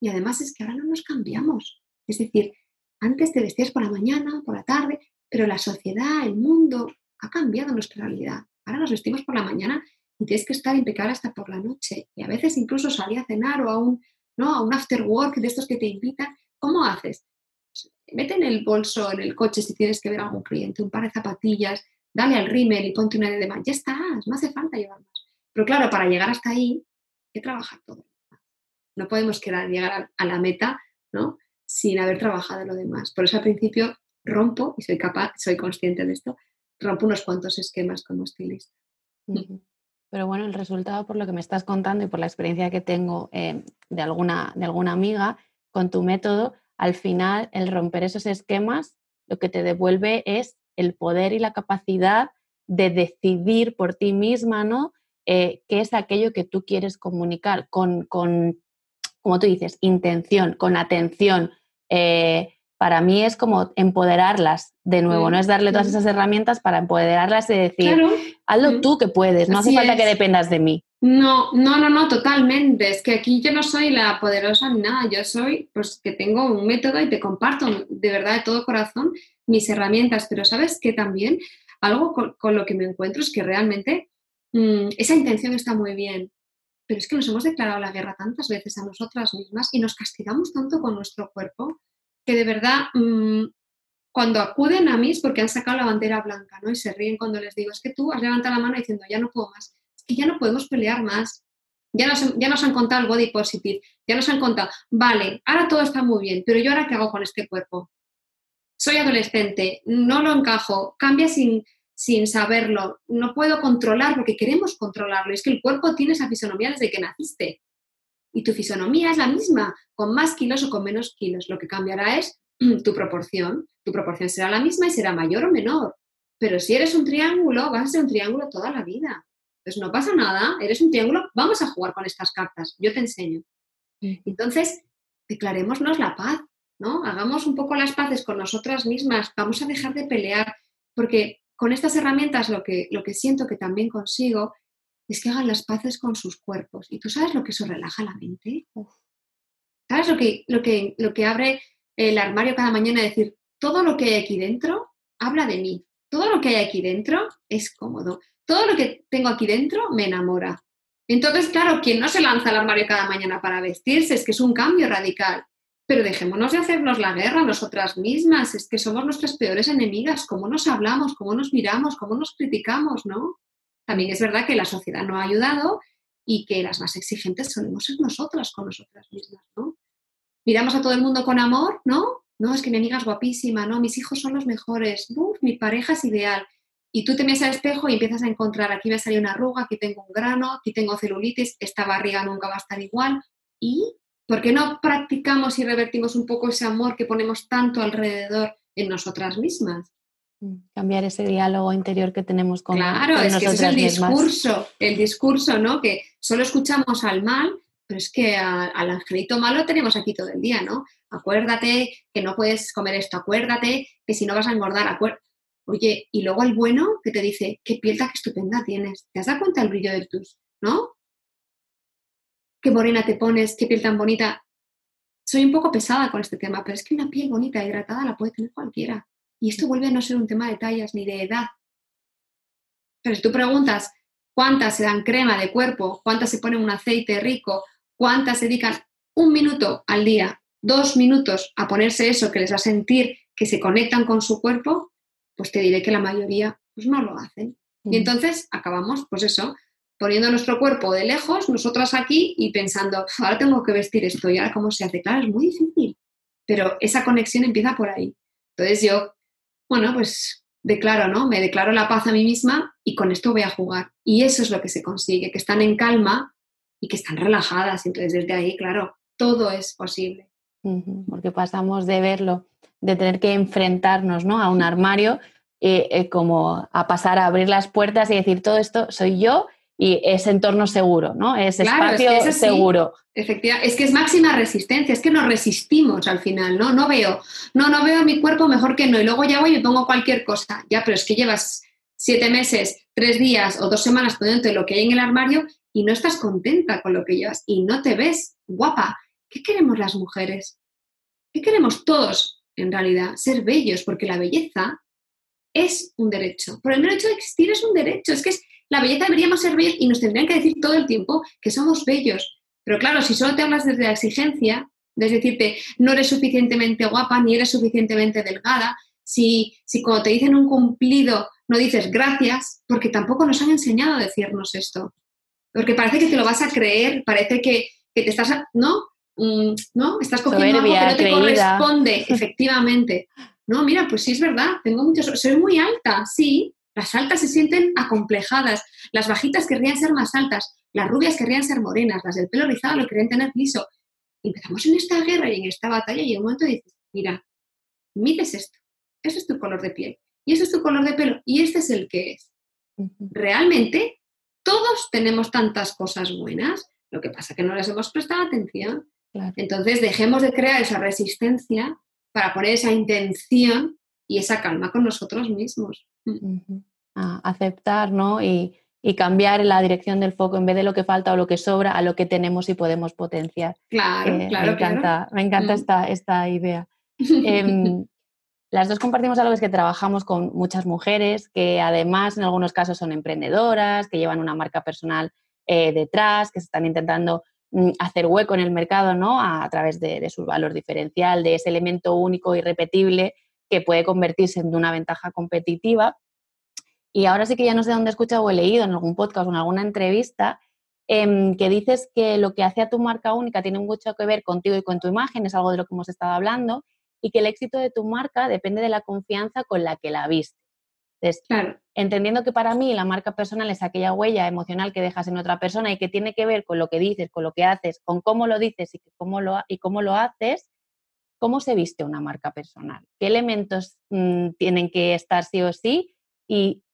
Y además es que ahora no nos cambiamos. Es decir, antes te vestías por la mañana, por la tarde, pero la sociedad, el mundo ha cambiado nuestra realidad. Ahora nos vestimos por la mañana y tienes que estar impecable hasta por la noche. Y a veces incluso salir a cenar o a un ¿no? A un after work de estos que te invitan. ¿Cómo haces? Mete en el bolso, en el coche, si tienes que ver a algún cliente, un par de zapatillas, dale al rímel y ponte una de más. Ya estás, no hace falta llevar más. Pero claro, para llegar hasta ahí, hay que trabajar todo. No podemos quedar, llegar a, la meta ¿no? sin haber trabajado lo demás. Por eso al principio rompo, y soy capaz, soy consciente de esto, rompo unos cuantos esquemas como estilista. Pero bueno, el resultado por lo que me estás contando y por la experiencia que tengo eh, de, alguna, de alguna amiga con tu método, al final el romper esos esquemas lo que te devuelve es el poder y la capacidad de decidir por ti misma, ¿no? Eh, qué es aquello que tú quieres comunicar con, con, como tú dices, intención, con atención, eh, para mí es como empoderarlas de nuevo, no es darle todas esas herramientas para empoderarlas y decir, hazlo tú que puedes, no hace falta que dependas de mí. No, no, no, no, totalmente. Es que aquí yo no soy la poderosa ni nada, yo soy, pues que tengo un método y te comparto de verdad de todo corazón mis herramientas, pero sabes que también algo con, lo que me encuentro es que realmente mm, esa intención está muy bien, pero es que nos hemos declarado la guerra tantas veces a nosotras mismas y nos castigamos tanto con nuestro cuerpo que de verdad mm, cuando acuden a mí es porque han sacado la bandera blanca, ¿no? Y se ríen cuando les digo, es que tú has levantado la mano diciendo, ya no puedo más, es que ya no podemos pelear más. Ya nos, ya nos han contado el body positive, ya nos han contado, vale, ahora todo está muy bien, pero yo ahora qué hago con este cuerpo? Soy adolescente, no lo encajo, cambia sin, sin saberlo, no puedo controlar porque queremos controlarlo. Es que el cuerpo tiene esa fisonomía desde que naciste y tu fisonomía es la misma, con más kilos o con menos kilos. Lo que cambiará es tu proporción. Tu proporción será la misma y será mayor o menor. Pero si eres un triángulo, vas a ser un triángulo toda la vida. Entonces no pasa nada, eres un triángulo, vamos a jugar con estas cartas, yo te enseño. Entonces, declarémonos la paz, ¿no? Hagamos un poco las paces con nosotras mismas, vamos a dejar de pelear, porque con estas herramientas lo que, lo que siento que también consigo es que hagan las paces con sus cuerpos. ¿Y tú sabes lo que eso relaja la mente? ¿Sabes lo que, lo, que, lo que abre el armario cada mañana? Decir, todo lo que hay aquí dentro habla de mí. Todo lo que hay aquí dentro es cómodo. Todo lo que tengo aquí dentro me enamora. Entonces, claro, quien no se lanza al armario cada mañana para vestirse es que es un cambio radical. Pero dejémonos de hacernos la guerra nosotras mismas, es que somos nuestras peores enemigas, cómo nos hablamos, cómo nos miramos, cómo nos criticamos, ¿no? También es verdad que la sociedad no ha ayudado y que las más exigentes solemos ser nosotras con nosotras mismas, ¿no? Miramos a todo el mundo con amor, ¿no? No, es que mi amiga es guapísima, ¿no? Mis hijos son los mejores, Uf, mi pareja es ideal. Y tú te miras al espejo y empiezas a encontrar, aquí me salido una arruga, aquí tengo un grano, aquí tengo celulitis, esta barriga nunca va a estar igual. ¿Y por qué no practicamos y revertimos un poco ese amor que ponemos tanto alrededor en nosotras mismas. Cambiar ese diálogo interior que tenemos con Claro, es que ese es el discurso, el discurso, ¿no? Que solo escuchamos al mal, pero es que al angelito malo tenemos aquí todo el día, ¿no? Acuérdate que no puedes comer esto, acuérdate que si no vas a engordar, acuérdate. Oye, y luego el bueno que te dice, qué piel tan estupenda tienes. ¿Te has dado cuenta del brillo de tus, no? Qué morena te pones, qué piel tan bonita. Soy un poco pesada con este tema, pero es que una piel bonita, hidratada, la puede tener cualquiera. Y esto vuelve a no ser un tema de tallas ni de edad. Pero si tú preguntas cuántas se dan crema de cuerpo, cuántas se ponen un aceite rico, cuántas se dedican un minuto al día, dos minutos a ponerse eso que les va a sentir que se conectan con su cuerpo, pues te diré que la mayoría pues no lo hacen. Y mm. entonces acabamos, pues eso, poniendo nuestro cuerpo de lejos, nosotras aquí y pensando, ahora tengo que vestir esto y ahora cómo se hace. Claro, es muy difícil, pero esa conexión empieza por ahí. Entonces yo bueno, pues declaro, ¿no? Me declaro la paz a mí misma y con esto voy a jugar. Y eso es lo que se consigue, que están en calma y que están relajadas. Entonces, desde ahí, claro, todo es posible. Porque pasamos de verlo, de tener que enfrentarnos ¿no? a un armario, eh, eh, como a pasar a abrir las puertas y decir, todo esto soy yo y es entorno seguro, ¿no? Es espacio seguro. Efectivamente, es que es máxima resistencia, es que nos resistimos al final, ¿no? No veo, no, no veo mi cuerpo mejor que no, y luego ya voy y pongo cualquier cosa, ya, pero es que llevas siete meses, tres días o dos semanas poniéndote lo que hay en el armario y no estás contenta con lo que llevas y no te ves guapa. ¿Qué queremos las mujeres? ¿Qué queremos todos en realidad? Ser bellos, porque la belleza es un derecho. Por el derecho de existir es un derecho, es que es la belleza deberíamos ser bellos y nos tendrían que decir todo el tiempo que somos bellos. Pero claro, si solo te hablas desde la exigencia, es decirte, no eres suficientemente guapa ni eres suficientemente delgada, si, si cuando te dicen un cumplido no dices gracias, porque tampoco nos han enseñado a decirnos esto. Porque parece que te lo vas a creer, parece que, te estás, ¿no? Mm, ¿no? Estás cogiendo algo que no te corresponde, efectivamente. No, mira, pues sí es verdad, tengo muchos, soy muy alta, sí, las altas se sienten acomplejadas, las bajitas querrían ser más altas, las rubias querrían ser morenas, las del pelo rizado lo querían tener liso. empezamos en esta guerra y en esta batalla y en un momento dices, mira, mides esto, este es tu color de piel y este es tu color de pelo y este es el que es. Realmente todos tenemos tantas cosas buenas, lo que pasa es que no les hemos prestado atención. Entonces dejemos de crear esa resistencia para poner esa intención y esa calma con nosotros mismos. Mm. aceptar, ¿no? Y, cambiar la dirección del foco en vez de lo que falta o lo que sobra a lo que tenemos y podemos potenciar. Claro, eh, claro. Me encanta, me encanta mm. esta, esta idea. Em, las dos compartimos algo es que trabajamos con muchas mujeres que además en algunos casos son emprendedoras, que llevan una marca personal eh, detrás, que se están intentando mm, hacer hueco en el mercado, ¿no? A, través de, de, su valor diferencial, de ese elemento único y repetible que puede convertirse en una ventaja competitiva. Y ahora sí que ya no sé dónde he escuchado o he leído en algún podcast o en alguna entrevista em, que dices que lo que hace a tu marca única tiene mucho que ver contigo y con tu imagen, es algo de lo que hemos estado hablando, y que el éxito de tu marca depende de la confianza con la que la viste. claro. entendiendo que para mí la marca personal es aquella huella emocional que dejas en otra persona y que tiene que ver con lo que dices, con lo que haces, con cómo lo dices y, cómo lo, y cómo lo haces, ¿Cómo se viste una marca personal? ¿Qué elementos mm, tienen que estar sí o sí? Y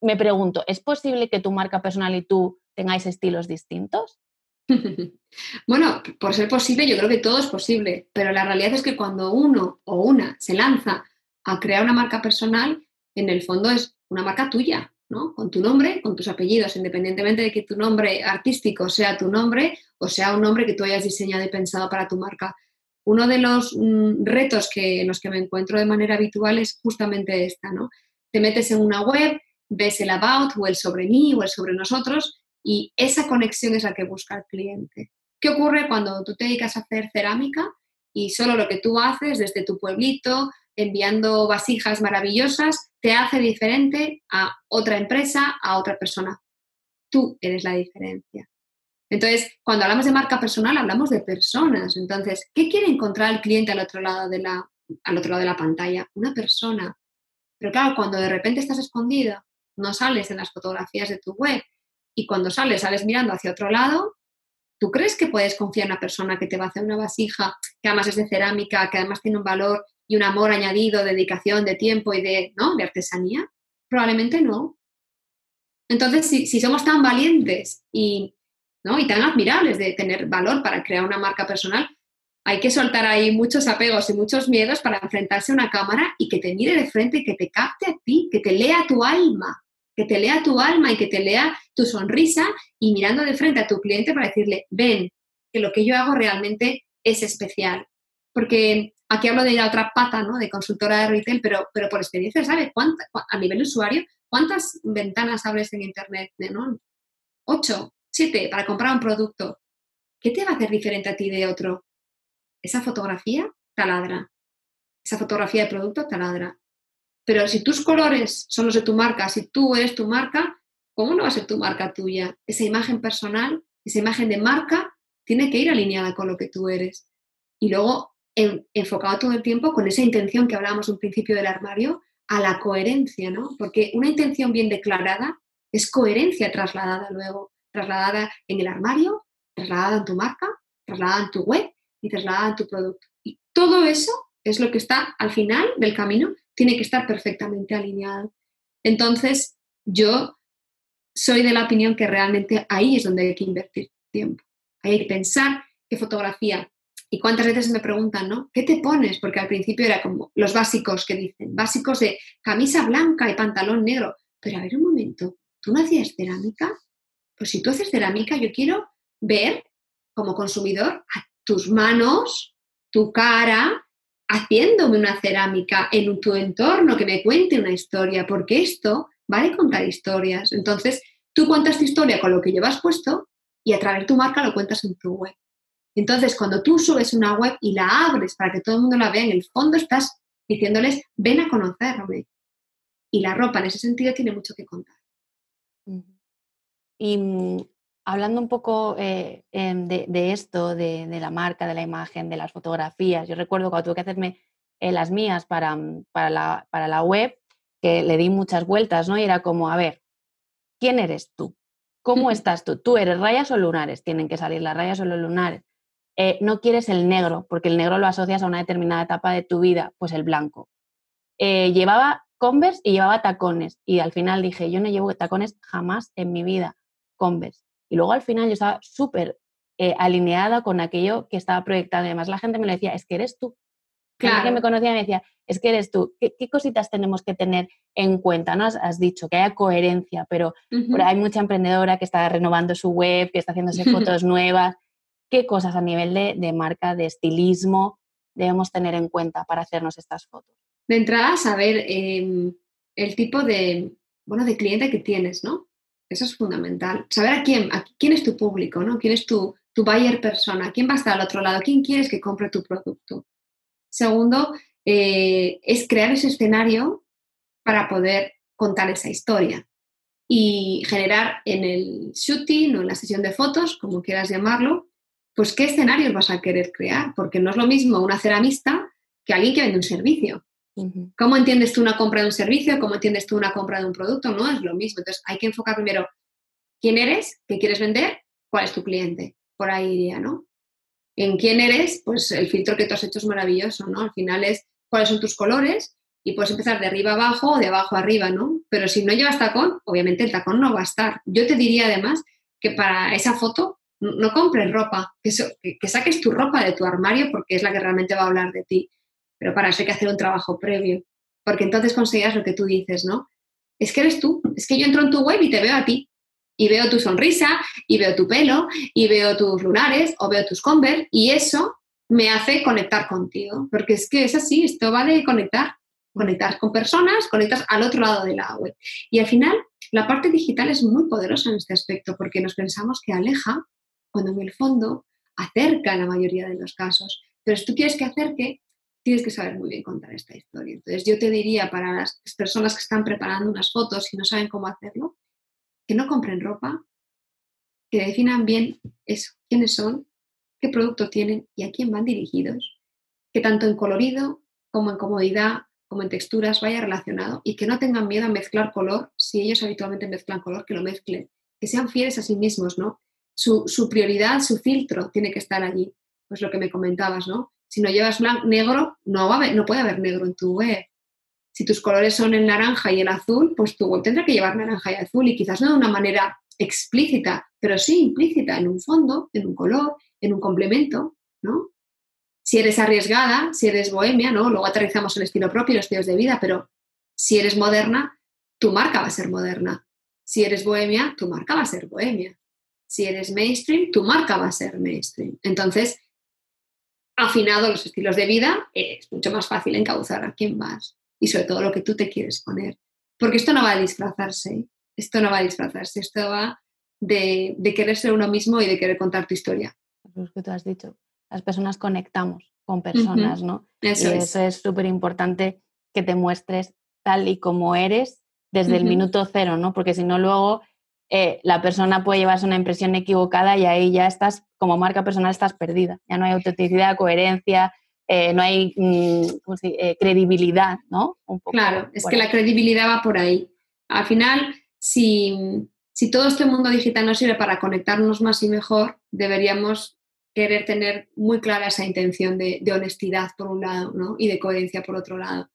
me pregunto, ¿es posible que tu marca personal y tú tengáis estilos distintos? bueno, por ser posible, yo creo que todo es posible, pero la realidad es que cuando uno o una se lanza a crear una marca personal, en el fondo es una marca tuya, ¿no? Con tu nombre, con tus apellidos, independientemente de que tu nombre artístico sea tu nombre o sea un nombre que tú hayas diseñado y pensado para tu marca uno de los mm, retos que, en los que me encuentro de manera habitual es justamente esta, ¿no? Te metes en una web, ves el about o el sobre mí o el sobre nosotros y esa conexión es la que busca el cliente. ¿Qué ocurre cuando tú te dedicas a hacer cerámica y solo lo que tú haces desde tu pueblito, enviando vasijas maravillosas, te hace diferente a otra empresa, a otra persona? Tú eres la diferencia. Entonces, cuando hablamos de marca personal, hablamos de personas. Entonces, ¿qué quiere encontrar el cliente al otro lado de la, al otro lado de la pantalla? Una persona. Pero claro, cuando de repente estás escondida, no sales en las fotografías de tu web y cuando sales, sales mirando hacia otro lado, ¿tú crees que puedes confiar en una persona que te va a hacer una vasija, que además es de cerámica, que además tiene un valor y un amor añadido, dedicación, de tiempo y de, ¿no? de artesanía? Probablemente no. Entonces, si, si somos tan valientes y, ¿no? y tan admirables de tener valor para crear una marca personal, hay que soltar ahí muchos apegos y muchos miedos para enfrentarse a una cámara y que te mire de frente y que te capte a ti, que te lea tu alma, que te lea tu alma y que te lea tu sonrisa y mirando de frente a tu cliente para decirle, ven, que lo que yo hago realmente es especial. Porque aquí hablo de la otra pata, ¿no? De consultora de retail, pero, pero por experiencia, ¿sabes? a nivel usuario, ¿cuántas ventanas abres en Internet? ¿no? Ocho, siete, para comprar un producto. ¿Qué te va a hacer diferente a ti de otro? esa fotografía taladra, esa fotografía de producto taladra. Pero si tus colores son los de tu marca, si tú eres tu marca, ¿cómo no va a ser tu marca tuya? Esa imagen personal, esa imagen de marca, tiene que ir alineada con lo que tú eres. Y luego enfocado todo el tiempo con esa intención que hablábamos un principio del armario, a la coherencia, ¿no? Porque una intención bien declarada es coherencia trasladada luego, trasladada en el armario, trasladada en tu marca, trasladada en tu web y trasladada tu producto. Y todo eso es lo que está al final del camino, tiene que estar perfectamente alineado. Entonces, yo soy de la opinión que realmente ahí es donde hay que invertir tiempo. hay que pensar qué fotografía. Y cuántas veces me preguntan, ¿no? ¿Qué te pones? Porque al principio era como los básicos que dicen, básicos de camisa blanca y pantalón negro. Pero a ver un momento, ¿tú no hacías cerámica? Pues si tú haces cerámica, yo quiero ver como consumidor a tus manos, tu cara, haciéndome una cerámica en tu entorno que me cuente una historia, porque esto vale contar historias. Entonces, tú cuentas tu historia con lo que llevas puesto y a través de tu marca lo cuentas en tu web. Entonces, cuando tú subes una web y la abres para que todo el mundo la vea, en el fondo estás diciéndoles, ven a conocerme. Y la ropa en ese sentido tiene mucho que contar. Y mm, hablando un poco eh, de, esto, de, la marca, de la imagen, de las fotografías, yo recuerdo cuando tuve que hacerme eh, las mías para, mm, para, la, para, la, web, que le di muchas vueltas, ¿no? Y era como, a ver, ¿quién eres tú? ¿Cómo estás tú? ¿Tú eres rayas o lunares? Tienen que salir las rayas o los lunares. Eh, no quieres el negro, porque el negro lo asocias a una determinada etapa de tu vida, pues el blanco. llevaba Converse y llevaba tacones, y al final dije, yo no llevo tacones jamás en mi vida, Converse. Y luego al final yo estaba súper eh, alineada con aquello que estaba proyectando. Además, la gente me lo decía, es que eres tú. Claro. que me conocía me decía, es que eres tú. ¿Qué, cositas tenemos que tener en cuenta? ¿no? Has, dicho que haya coherencia, pero hay mucha emprendedora que está renovando su web, que está haciéndose fotos nuevas. ¿Qué cosas a nivel de, marca, de estilismo, debemos tener en cuenta para hacernos estas fotos? De entrada, saber em, el tipo de, bueno, de cliente que tienes, ¿no? Eso es fundamental. Saber a quién, a quién es tu público, ¿no? ¿Quién es tu, tu buyer persona? ¿Quién va a estar al otro lado? ¿Quién quieres que compre tu producto? Segundo, eh, es crear ese escenario para poder contar esa historia y generar en el shooting o en la sesión de fotos, como quieras llamarlo, pues qué escenarios vas a querer crear, porque no es lo mismo una ceramista que alguien que vende un servicio. ¿Cómo entiendes tú una compra de un servicio? ¿Cómo entiendes tú una compra de un producto? No es lo mismo. Entonces hay que enfocar primero quién eres, qué quieres vender, cuál es tu cliente. Por ahí iría, ¿no? En quién eres, pues el filtro que tú has hecho es maravilloso, ¿no? Al final es cuáles son tus colores y puedes empezar de arriba abajo o de abajo arriba, ¿no? Pero si no llevas tacón, obviamente el tacón no va a estar. Yo te diría además que para esa foto no compres ropa, que, que saques tu ropa de tu armario porque es la que realmente va a hablar de ti pero para eso hay que hacer un trabajo previo, porque entonces conseguirás lo que tú dices, ¿no? Es que eres tú, es que yo entro en tu web y te veo a ti, y veo tu sonrisa, y veo tu pelo, y veo tus lunares, o veo tus Converse, y eso me hace conectar contigo, porque es que es así, esto va de conectar, conectar con personas, conectas al otro lado de la web. Y al final, la parte digital es muy poderosa en este aspecto, porque nos pensamos que aleja, cuando en el fondo acerca en la mayoría de los casos. Pero si tú quieres que acerque, tienes que saber muy bien contar esta historia. Entonces, yo te diría para las personas que están preparando unas fotos y no saben cómo hacerlo, que no compren ropa, que definan bien eso, quiénes son, qué producto tienen y a quién van dirigidos, que tanto en colorido como en comodidad, como en texturas vaya relacionado y que no tengan miedo a mezclar color, si ellos habitualmente mezclan color, que lo mezclen, que sean fieles a sí mismos, ¿no? Su, su prioridad, su filtro tiene que estar allí, pues lo que me comentabas, ¿no? Si no llevas negro, no, va a no puede haber negro en tu web. Si tus colores son el naranja y el azul, pues tu web tendrá que llevar naranja y azul y quizás no de una manera explícita, pero sí implícita en un fondo, en un color, en un complemento, ¿no? Si eres arriesgada, si eres bohemia, ¿no? Luego aterrizamos el estilo propio y los estilos de vida, pero si eres moderna, tu marca va a ser moderna. Si eres bohemia, tu marca va a ser bohemia. Si eres mainstream, tu marca va a ser mainstream. Entonces, afinado los estilos de vida, es mucho más fácil encauzar a quién vas y sobre todo lo que tú te quieres poner. Porque esto no va a disfrazarse, esto no va a disfrazarse, esto va de, querer ser uno mismo y de querer contar tu historia. Es que tú has dicho, las personas conectamos con personas, ¿no? Eso y eso es súper importante que te muestres tal y como eres desde el minuto cero, ¿no? Porque si no, luego eh, la persona puede llevarse una impresión equivocada y ahí ya estás, como marca personal, estás perdida. Ya no hay autenticidad, coherencia, eh, no hay mm, eh, credibilidad, ¿no? claro, es que la credibilidad va por ahí. Al final, si, si todo este mundo digital nos sirve para conectarnos más y mejor, deberíamos querer tener muy clara esa intención de, de honestidad por un lado ¿no? y de coherencia por otro lado.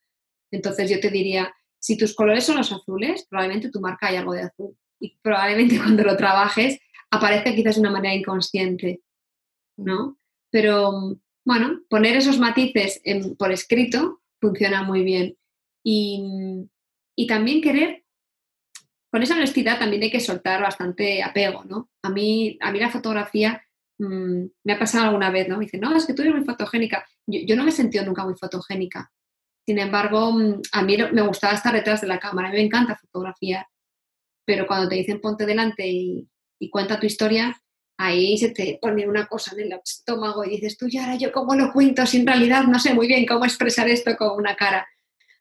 Entonces yo te diría, si tus colores son los azules, probablemente tu marca hay algo de azul. Y probablemente cuando lo trabajes aparezca quizás de una manera inconsciente, ¿no? Pero bueno, poner esos matices por escrito funciona muy bien. Y, también querer, con esa honestidad también hay que soltar bastante apego, ¿no? A mí, a mí la fotografía mm, me ha pasado alguna vez, ¿no? Me dicen, no, es que tú eres muy fotogénica. Yo, yo no me he sentido nunca muy fotogénica. Sin embargo, mm, a mí me gustaba estar detrás de la cámara, a mí me encanta fotografiar, pero cuando te dicen ponte delante y, cuenta tu historia, ahí se te pone una cosa en el estómago y dices tú, y ahora yo cómo lo cuento si en realidad no sé muy bien cómo expresar esto con una cara.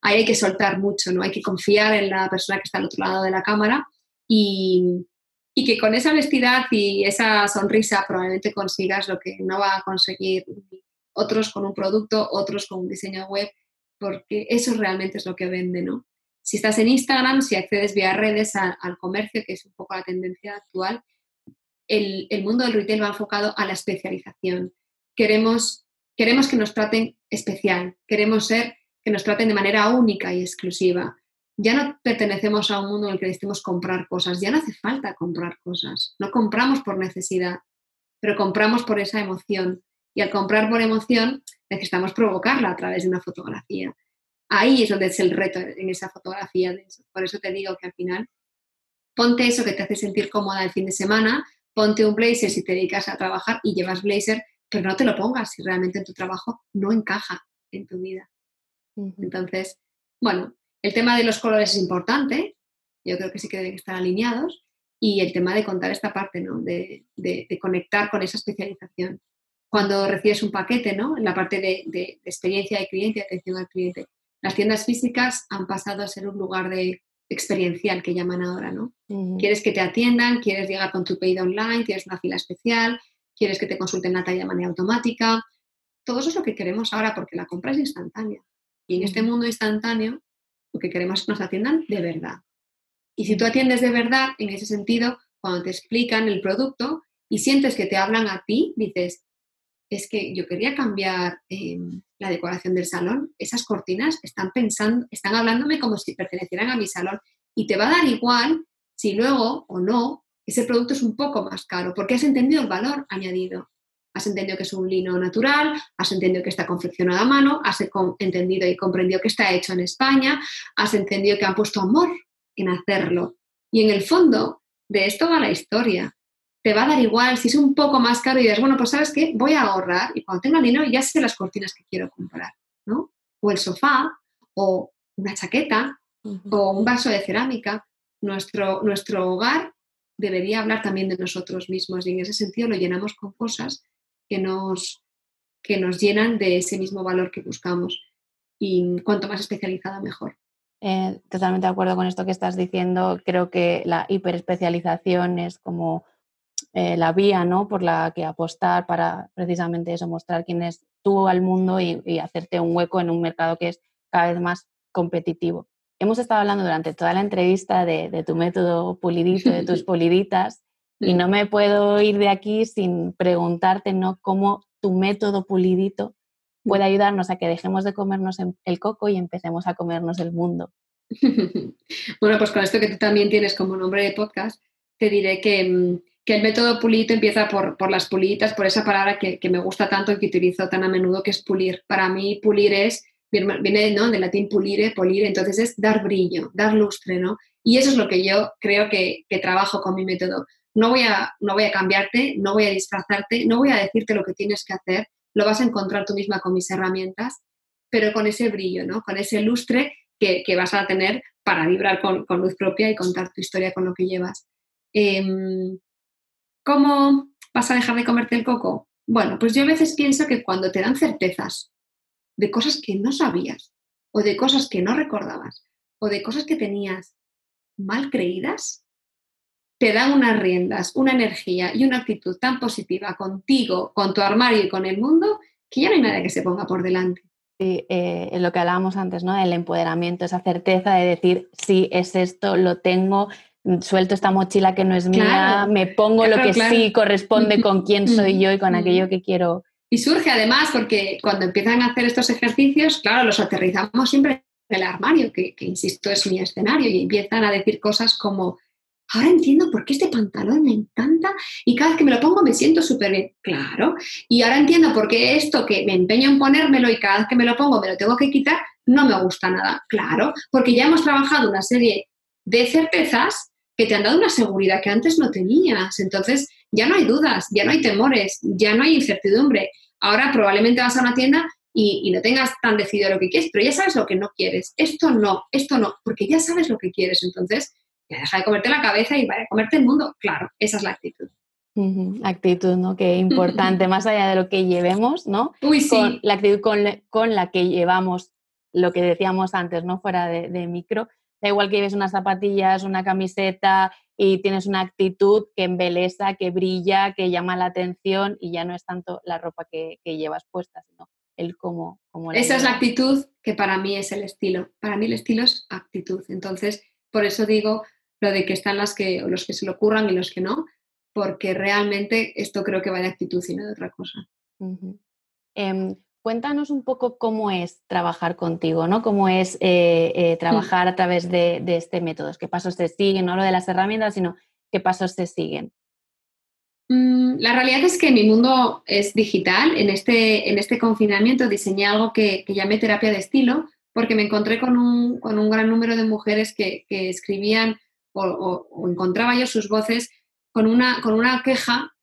Ahí hay que soltar mucho, ¿no? Hay que confiar en la persona que está al otro lado de la cámara y, y que con esa honestidad y esa sonrisa probablemente consigas lo que no va a conseguir otros con un producto, otros con un diseño web porque eso realmente es lo que vende, ¿no? Si estás en Instagram, si accedes vía redes al comercio, que es un poco la tendencia actual, el, mundo del retail va enfocado a la especialización. Queremos, queremos que nos traten especial, queremos ser que nos traten de manera única y exclusiva. Ya no pertenecemos a un mundo en el que necesitemos comprar cosas, ya no hace falta comprar cosas. No compramos por necesidad, pero compramos por esa emoción. Y al comprar por emoción, necesitamos provocarla a través de una fotografía. Ahí es donde es el reto en esa fotografía. Por eso te digo que al final, ponte eso que te hace sentir cómoda el fin de semana, ponte un blazer si te dedicas a trabajar y llevas blazer, pero no te lo pongas si realmente en tu trabajo no encaja en tu vida. Entonces, bueno, el tema de los colores es importante, yo creo que sí que deben estar alineados, y el tema de contar esta parte, ¿no? de conectar con esa especialización cuando recibes un paquete, ¿no? En la parte de, experiencia de cliente atención al cliente. Las tiendas físicas han pasado a ser un lugar de experiencial que llaman ahora, ¿no? Quieres que te atiendan, quieres llegar con tu pedido online, tienes una fila especial, quieres que te consulten la talla de manera automática. Todo eso es lo que queremos ahora porque la compra es instantánea. Y en este mundo instantáneo, lo que queremos es que nos atiendan de verdad. Y si tú atiendes de verdad, en ese sentido, cuando te explican el producto y sientes que te hablan a ti, dices, es que yo quería cambiar em, la decoración del salón. Esas cortinas están pensando, están hablándome como si pertenecieran a mi salón. Y te va a dar igual si luego o no ese producto es un poco más caro, porque has entendido el valor añadido. Has entendido que es un lino natural, has entendido que está confeccionado a mano, has entendido y comprendido que está hecho en España, has entendido que han puesto amor en hacerlo. Y en el fondo de esto va la historia te va a dar igual si es un poco más caro y dices, bueno, pues sabes qué, voy a ahorrar y cuando tenga dinero ya sé las cortinas que quiero comprar, ¿no? O el sofá, o una chaqueta, o un vaso de cerámica. Nuestro, nuestro hogar debería hablar también de nosotros mismos y en ese sentido lo llenamos con cosas que nos, que nos llenan de ese mismo valor que buscamos. Y cuanto más especializada, mejor. Eh, totalmente de acuerdo con esto que estás diciendo. Creo que la hiperespecialización es como eh, la vía ¿no? por la que apostar para precisamente eso, mostrar quién es tú al mundo y, hacerte un hueco en un mercado que es cada vez más competitivo. Hemos estado hablando durante toda la entrevista de, tu método pulidito, de tus puliditas, y no me puedo ir de aquí sin preguntarte ¿no? cómo tu método pulidito puede ayudarnos a que dejemos de comernos el coco y empecemos a comernos el mundo. bueno, pues con esto que tú también tienes como nombre de podcast, te diré que, mm, el método pulito empieza por, las pulitas, por esa palabra que, me gusta tanto y que utilizo tan a menudo, que es pulir. Para mí, pulir es, viene ¿no? del latín pulire, polir, entonces es dar brillo, dar lustre, ¿no? Y eso es lo que yo creo que, trabajo con mi método. No voy, a, no voy a cambiarte, no voy a disfrazarte, no voy a decirte lo que tienes que hacer, lo vas a encontrar tú misma con mis herramientas, pero con ese brillo, ¿no? Con ese lustre que, vas a tener para vibrar con, luz propia y contar tu historia con lo que llevas. Em, ¿Cómo vas a dejar de comerte el coco? Bueno, pues yo a veces pienso que cuando te dan certezas de cosas que no sabías, o de cosas que no recordabas, o de cosas que tenías mal creídas, te dan unas riendas, una energía y una actitud tan positiva contigo, con tu armario y con el mundo, que ya no hay nadie que se ponga por delante. Sí, eh, lo que hablábamos antes, ¿no? El empoderamiento, esa certeza de decir, sí, es esto, lo tengo, suelto esta mochila que no es mía, me pongo lo que sí corresponde con quién soy yo y con aquello que quiero. Y surge además porque cuando empiezan a hacer estos ejercicios, claro, los aterrizamos siempre en el armario, que insisto es mi escenario, y empiezan a decir cosas como, ahora entiendo por qué este pantalón me encanta y cada vez que me lo pongo me siento súper bien. Claro. Y ahora entiendo por qué esto que me empeño en ponérmelo y cada vez que me lo pongo me lo tengo que quitar, no me gusta nada. Claro, porque ya hemos trabajado una serie de certezas que te han dado una seguridad que antes no tenías. Entonces, ya no hay dudas, ya no hay temores, ya no hay incertidumbre. Ahora probablemente vas a una tienda y, y, no tengas tan decidido lo que quieres, pero ya sabes lo que no quieres. Esto no, esto no, porque ya sabes lo que quieres. Entonces, deja de comerte la cabeza y vaya a comerte el mundo. Claro, esa es la actitud. Actitud, ¿no? Qué importante, más allá de lo que llevemos, ¿no? Uy, sí. la actitud con, la que llevamos lo que decíamos antes, ¿no? Fuera de, micro. Da igual que lleves unas zapatillas, una camiseta y tienes una actitud que embeleza, que brilla, que llama la atención y ya no es tanto la ropa que, llevas puesta, sino el cómo. cómo Esa es la actitud que para mí es el estilo. Para mí el estilo es actitud. Entonces, por eso digo, lo de que están las que, los que se lo ocurran y los que no, porque realmente esto creo que va de actitud y no de otra cosa. Cuéntanos un poco cómo es trabajar contigo, ¿no? Cómo es eh, eh, trabajar a través de, este método, qué pasos te siguen, no lo de las herramientas, sino qué pasos te siguen. Mm, la realidad es que mi mundo es digital. En este, en este confinamiento diseñé algo que, que llamé terapia de estilo, porque me encontré con un, gran número de mujeres que, que escribían o, encontraba yo sus voces con una, con una queja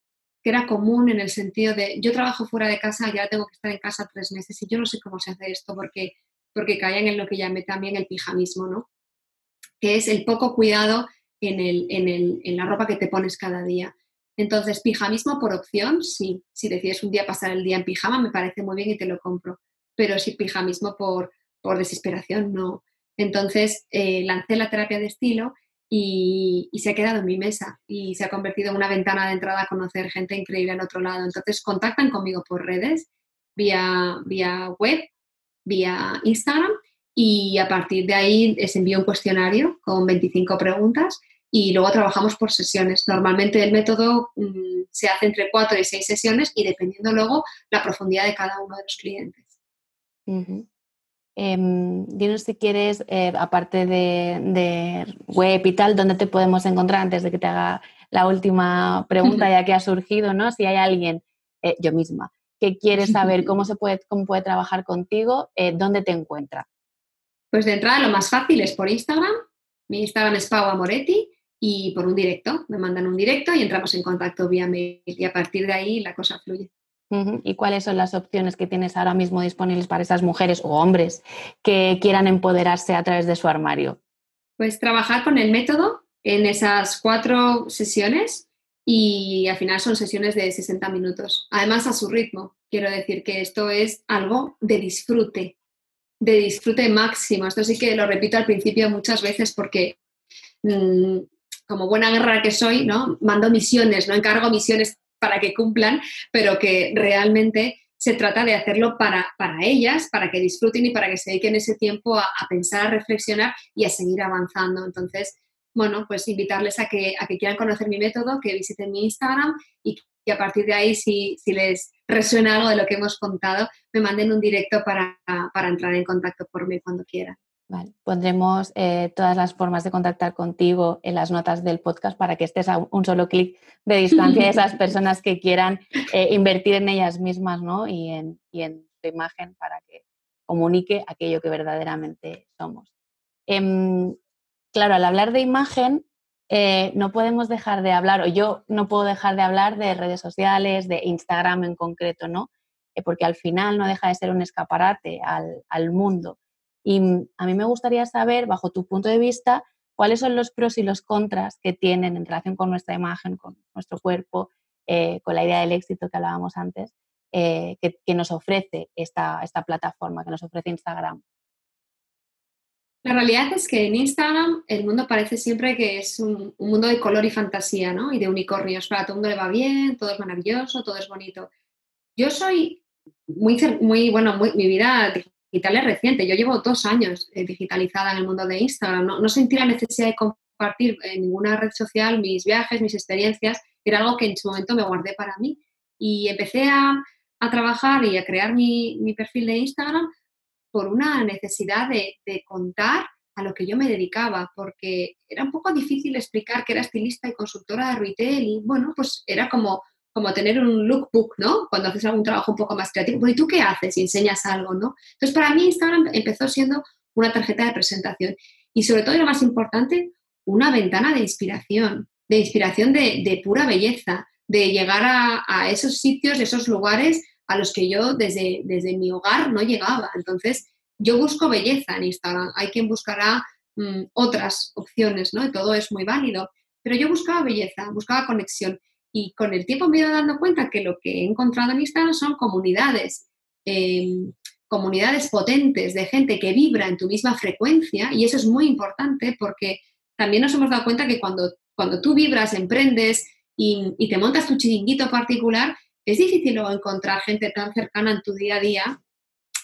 que era común en el sentido de yo trabajo fuera de casa y ahora tengo que estar en casa tres meses y yo no sé cómo se hace esto porque, porque caían en lo que llamé también el pijamismo, ¿no? Que es el poco cuidado en, el, en, el, en la ropa que te pones cada día. Entonces, pijamismo por opción, sí. Si decides un día pasar el día en pijama, me parece muy bien y te lo compro. Pero si pijamismo por, por desesperación, no. Entonces, eh, lancé la terapia de estilo y, se ha quedado en mi mesa y se ha convertido en una ventana de entrada a conocer gente increíble al otro lado. Entonces contactan conmigo por redes, vía, vía web, vía Instagram y a partir de ahí les envío un cuestionario con 25 preguntas y luego trabajamos por sesiones. Normalmente el método mm, se hace entre 4 y 6 sesiones y dependiendo luego la profundidad de cada uno de los clientes. Eh, dinos si quieres, eh, aparte de, web y tal, dónde te podemos encontrar antes de que te haga la última pregunta ya que ha surgido, ¿no? Si hay alguien, eh, yo misma, que quiere saber cómo se puede, cómo puede trabajar contigo, eh, ¿dónde te encuentra? Pues de entrada lo más fácil es por Instagram. Mi Instagram es Pau Amoretti y por un directo. Me mandan un directo y entramos en contacto vía mail y a partir de ahí la cosa fluye. ¿Y cuáles son las opciones que tienes ahora mismo disponibles para esas mujeres o hombres que quieran empoderarse a través de su armario? Pues trabajar con el método en esas cuatro sesiones y al final son sesiones de 60 minutos. Además a su ritmo. Quiero decir que esto es algo de disfrute, de disfrute máximo. Esto sí que lo repito al principio muchas veces porque mm, como buena guerra que soy, ¿no? Mando misiones, no encargo misiones para que cumplan, pero que realmente se trata de hacerlo para, para ellas, para que disfruten y para que se dediquen ese tiempo a, pensar, a reflexionar y a seguir avanzando. Entonces, bueno, pues invitarles a que, a que quieran conocer mi método, que visiten mi Instagram y y a partir de ahí, si, si les resuena algo de lo que hemos contado, me manden un directo para, para entrar en contacto por mí cuando quieran. Vale. Pondremos eh, todas las formas de contactar contigo en las notas del podcast para que estés a un solo clic de distancia de esas personas que quieran eh, invertir en ellas mismas ¿no? y, en, y en tu imagen para que comunique aquello que verdaderamente somos. Em, claro, al hablar de imagen, eh, no podemos dejar de hablar, o yo no puedo dejar de hablar de redes sociales, de Instagram en concreto, ¿no? porque al final no deja de ser un escaparate al, al mundo. Y a mí me gustaría saber, bajo tu punto de vista, cuáles son los pros y los contras que tienen en relación con nuestra imagen, con nuestro cuerpo, eh, con la idea del éxito que hablábamos antes, eh, que, nos ofrece esta, esta plataforma, que nos ofrece Instagram. La realidad es que en Instagram el mundo parece siempre que es un, mundo de color y fantasía, ¿no? Y de unicornios. Para todo el mundo le va bien, todo es maravilloso, todo es bonito. Yo soy muy, muy bueno, muy, mi vida digital es reciente. Yo llevo dos años eh, digitalizada en el mundo de Instagram. No, sentí la necesidad de compartir en ninguna red social mis viajes, mis experiencias. Era algo que en su momento me guardé para mí. Y empecé a, trabajar y a crear mi, perfil de Instagram por una necesidad de, de, contar a lo que yo me dedicaba, porque era un poco difícil explicar que era estilista y consultora de retail y bueno, pues era como como tener un lookbook, ¿no? Cuando haces algún trabajo un poco más creativo. ¿y tú qué haces? Y enseñas algo, ¿no? Entonces, para mí Instagram empezó siendo una tarjeta de presentación y sobre todo, lo más importante, una ventana de inspiración, de inspiración de, pura belleza, de llegar a, esos sitios, esos lugares a los que yo desde, desde mi hogar no llegaba. Entonces, yo busco belleza en Instagram. Hay quien buscará mm, otras opciones, ¿no? Y todo es muy válido. Pero yo buscaba belleza, buscaba conexión. Y con el tiempo me he ido dando cuenta que lo que he encontrado en Instagram son comunidades, em, comunidades potentes de gente que vibra en tu misma frecuencia y eso es muy importante porque también nos hemos dado cuenta que cuando, cuando tú vibras, emprendes y, y te montas tu chiringuito particular, es difícil encontrar gente tan cercana en tu día a día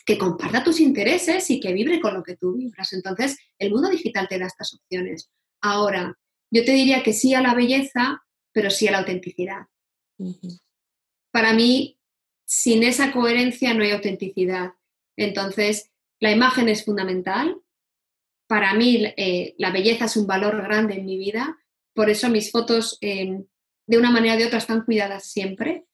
que comparta tus intereses y que vibre con lo que tú vibras. Entonces, el mundo digital te da estas opciones. Ahora, yo te diría que sí a la belleza, pero sí a la autenticidad. Para mí, sin esa coherencia no hay autenticidad. Entonces, la imagen es fundamental. Para mí, eh, la belleza es un valor grande en mi vida. Por eso mis fotos, em, de una manera o de otra, están cuidadas siempre.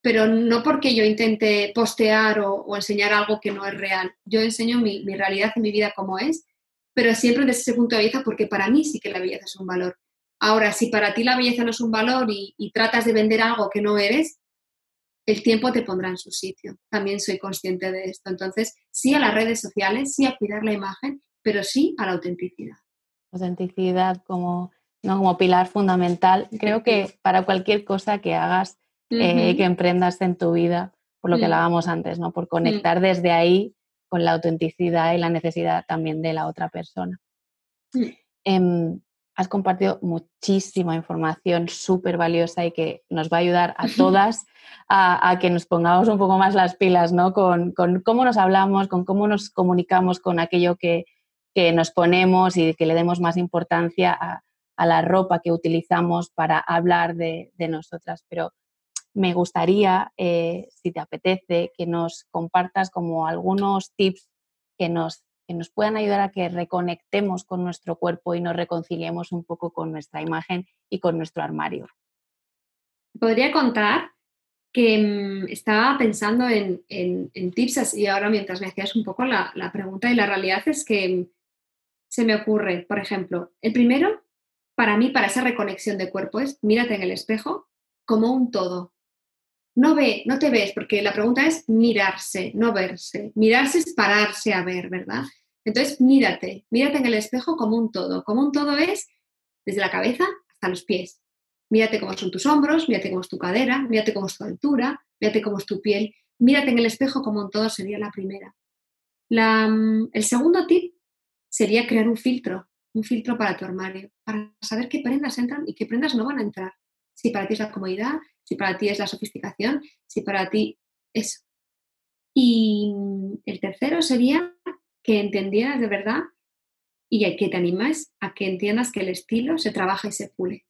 Pero no porque yo intente postear o, enseñar algo que no es real. Yo enseño mi, mi realidad y mi vida como es, pero siempre desde ese punto de vista, porque para mí sí que la belleza es un valor. Ahora, si para ti la belleza no es un valor y, tratas de vender algo que no eres, el tiempo te pondrá en su sitio. También soy consciente de esto. Entonces, sí a las redes sociales, sí a cuidar la imagen, pero sí a la autenticidad. Autenticidad como, ¿no? como pilar fundamental. Creo que para cualquier cosa que hagas, eh, que emprendas en tu vida, por lo que mm. hablábamos antes, ¿no? por mm. conectar desde ahí con la autenticidad y la necesidad también de la otra persona. Mm. Has compartido muchísima información súper valiosa y que nos va a ayudar a todas a, que nos pongamos un poco más las pilas, ¿no? Con, cómo nos hablamos, con cómo nos comunicamos con aquello que, nos ponemos y que le demos más importancia a, la ropa que utilizamos para hablar de, nosotras. Pero me gustaría, eh, si te apetece, que nos compartas como algunos tips que nos que nos puedan ayudar a que reconectemos con nuestro cuerpo y nos reconciliemos un poco con nuestra imagen y con nuestro armario. Podría contar que mm, estaba pensando en, tips así ahora mientras me hacías un poco la, la pregunta y la realidad es que mm, se me ocurre, por ejemplo, el primero, para mí, para esa reconexión de cuerpo es mírate en el espejo como un todo, no ve, no te ves, porque la pregunta es mirarse, no verse. Mirarse es pararse a ver, ¿verdad? Entonces, mírate, mírate en el espejo como un todo. Como un todo es desde la cabeza hasta los pies. Mírate cómo son tus hombros, mírate cómo es tu cadera, mírate cómo es tu altura, mírate cómo es tu piel. Mírate en el espejo como un todo sería la primera. Mm, el segundo tip sería crear un filtro, un filtro para tu armario, para saber qué prendas entran y qué prendas no van a entrar. Si para ti es la comodidad, si para ti es la sofisticación, si para ti eso. Y el tercero sería que entendieras de verdad y que te animes a que entiendas que el estilo se trabaja y se pule.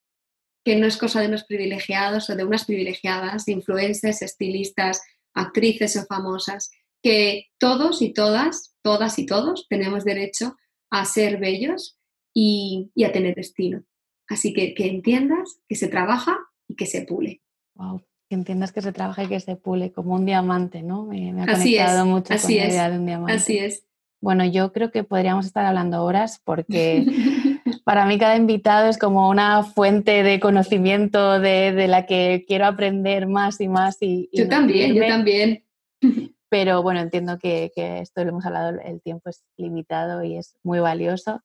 que no es cosa de unos privilegiados o de unas privilegiadas, influencers, estilistas, actrices o famosas, que todos y todas, todas y todos tenemos derecho a ser bellos y, a tener estilo. Así que que entiendas que se trabaja y que se pule. Wow, que entiendas que se trabaja y que se pule como un diamante, ¿no? Me, ha conectado mucho con la idea de un diamante. Así es. Bueno, yo creo que podríamos estar hablando horas porque para mí cada invitado es como una fuente de conocimiento de, la que quiero aprender más y más. Y, yo también, yo también. Pero bueno, entiendo que, esto lo hemos hablado, el tiempo es limitado y es muy valioso.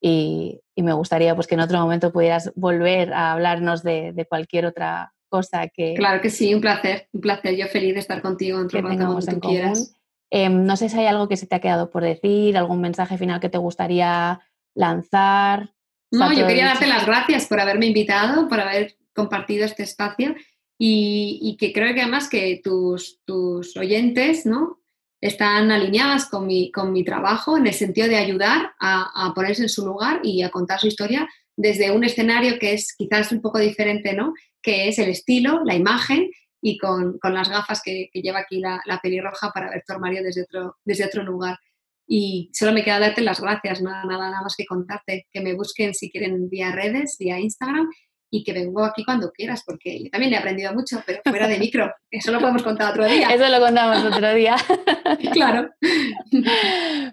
Y, me gustaría pues que en otro momento pudieras volver a hablarnos de, cualquier otra cosa que... Claro que sí, un placer, un placer. Yo feliz de estar contigo en otro cuando tú quieras. Em, no sé si hay algo que se te ha quedado por decir, algún mensaje final que te gustaría lanzar. No, yo quería darte las gracias por haberme invitado, por haber compartido este espacio y, que creo que además que tus, tus oyentes ¿no? Están alineadas con mi, con mi trabajo en el sentido de ayudar a, a, ponerse en su lugar y a contar su historia desde un escenario que es quizás un poco diferente, ¿no? que es el estilo, la imagen y con, con las gafas que, lleva aquí la, la, pelirroja para ver tu armario desde otro, desde otro lugar. Y solo me queda darte las gracias, nada, nada, nada más que contarte, que me busquen si quieren vía redes, vía Instagram y que vengo aquí cuando quieras, porque yo también he aprendido mucho, pero fuera de micro. Eso lo podemos contar otro día. Eso lo contamos otro día. claro.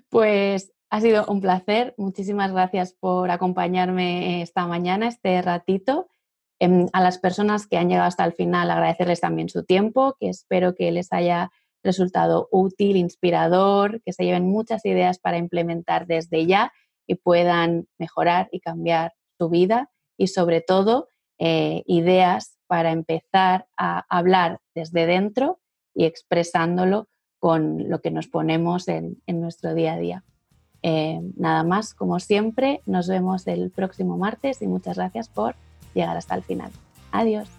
Pues ha sido un placer. Muchísimas gracias por acompañarme esta mañana, este ratito. Em, a las personas que han llegado hasta el final, agradecerles también su tiempo, que espero que les haya resultado útil, inspirador, que se lleven muchas ideas para implementar desde ya y puedan mejorar y cambiar su vida y sobre todo eh, ideas para empezar a hablar desde dentro y expresándolo con lo que nos ponemos en, nuestro día a día. Eh, nada más, como siempre, nos vemos el próximo martes y muchas gracias por llegar hasta el final. Adiós.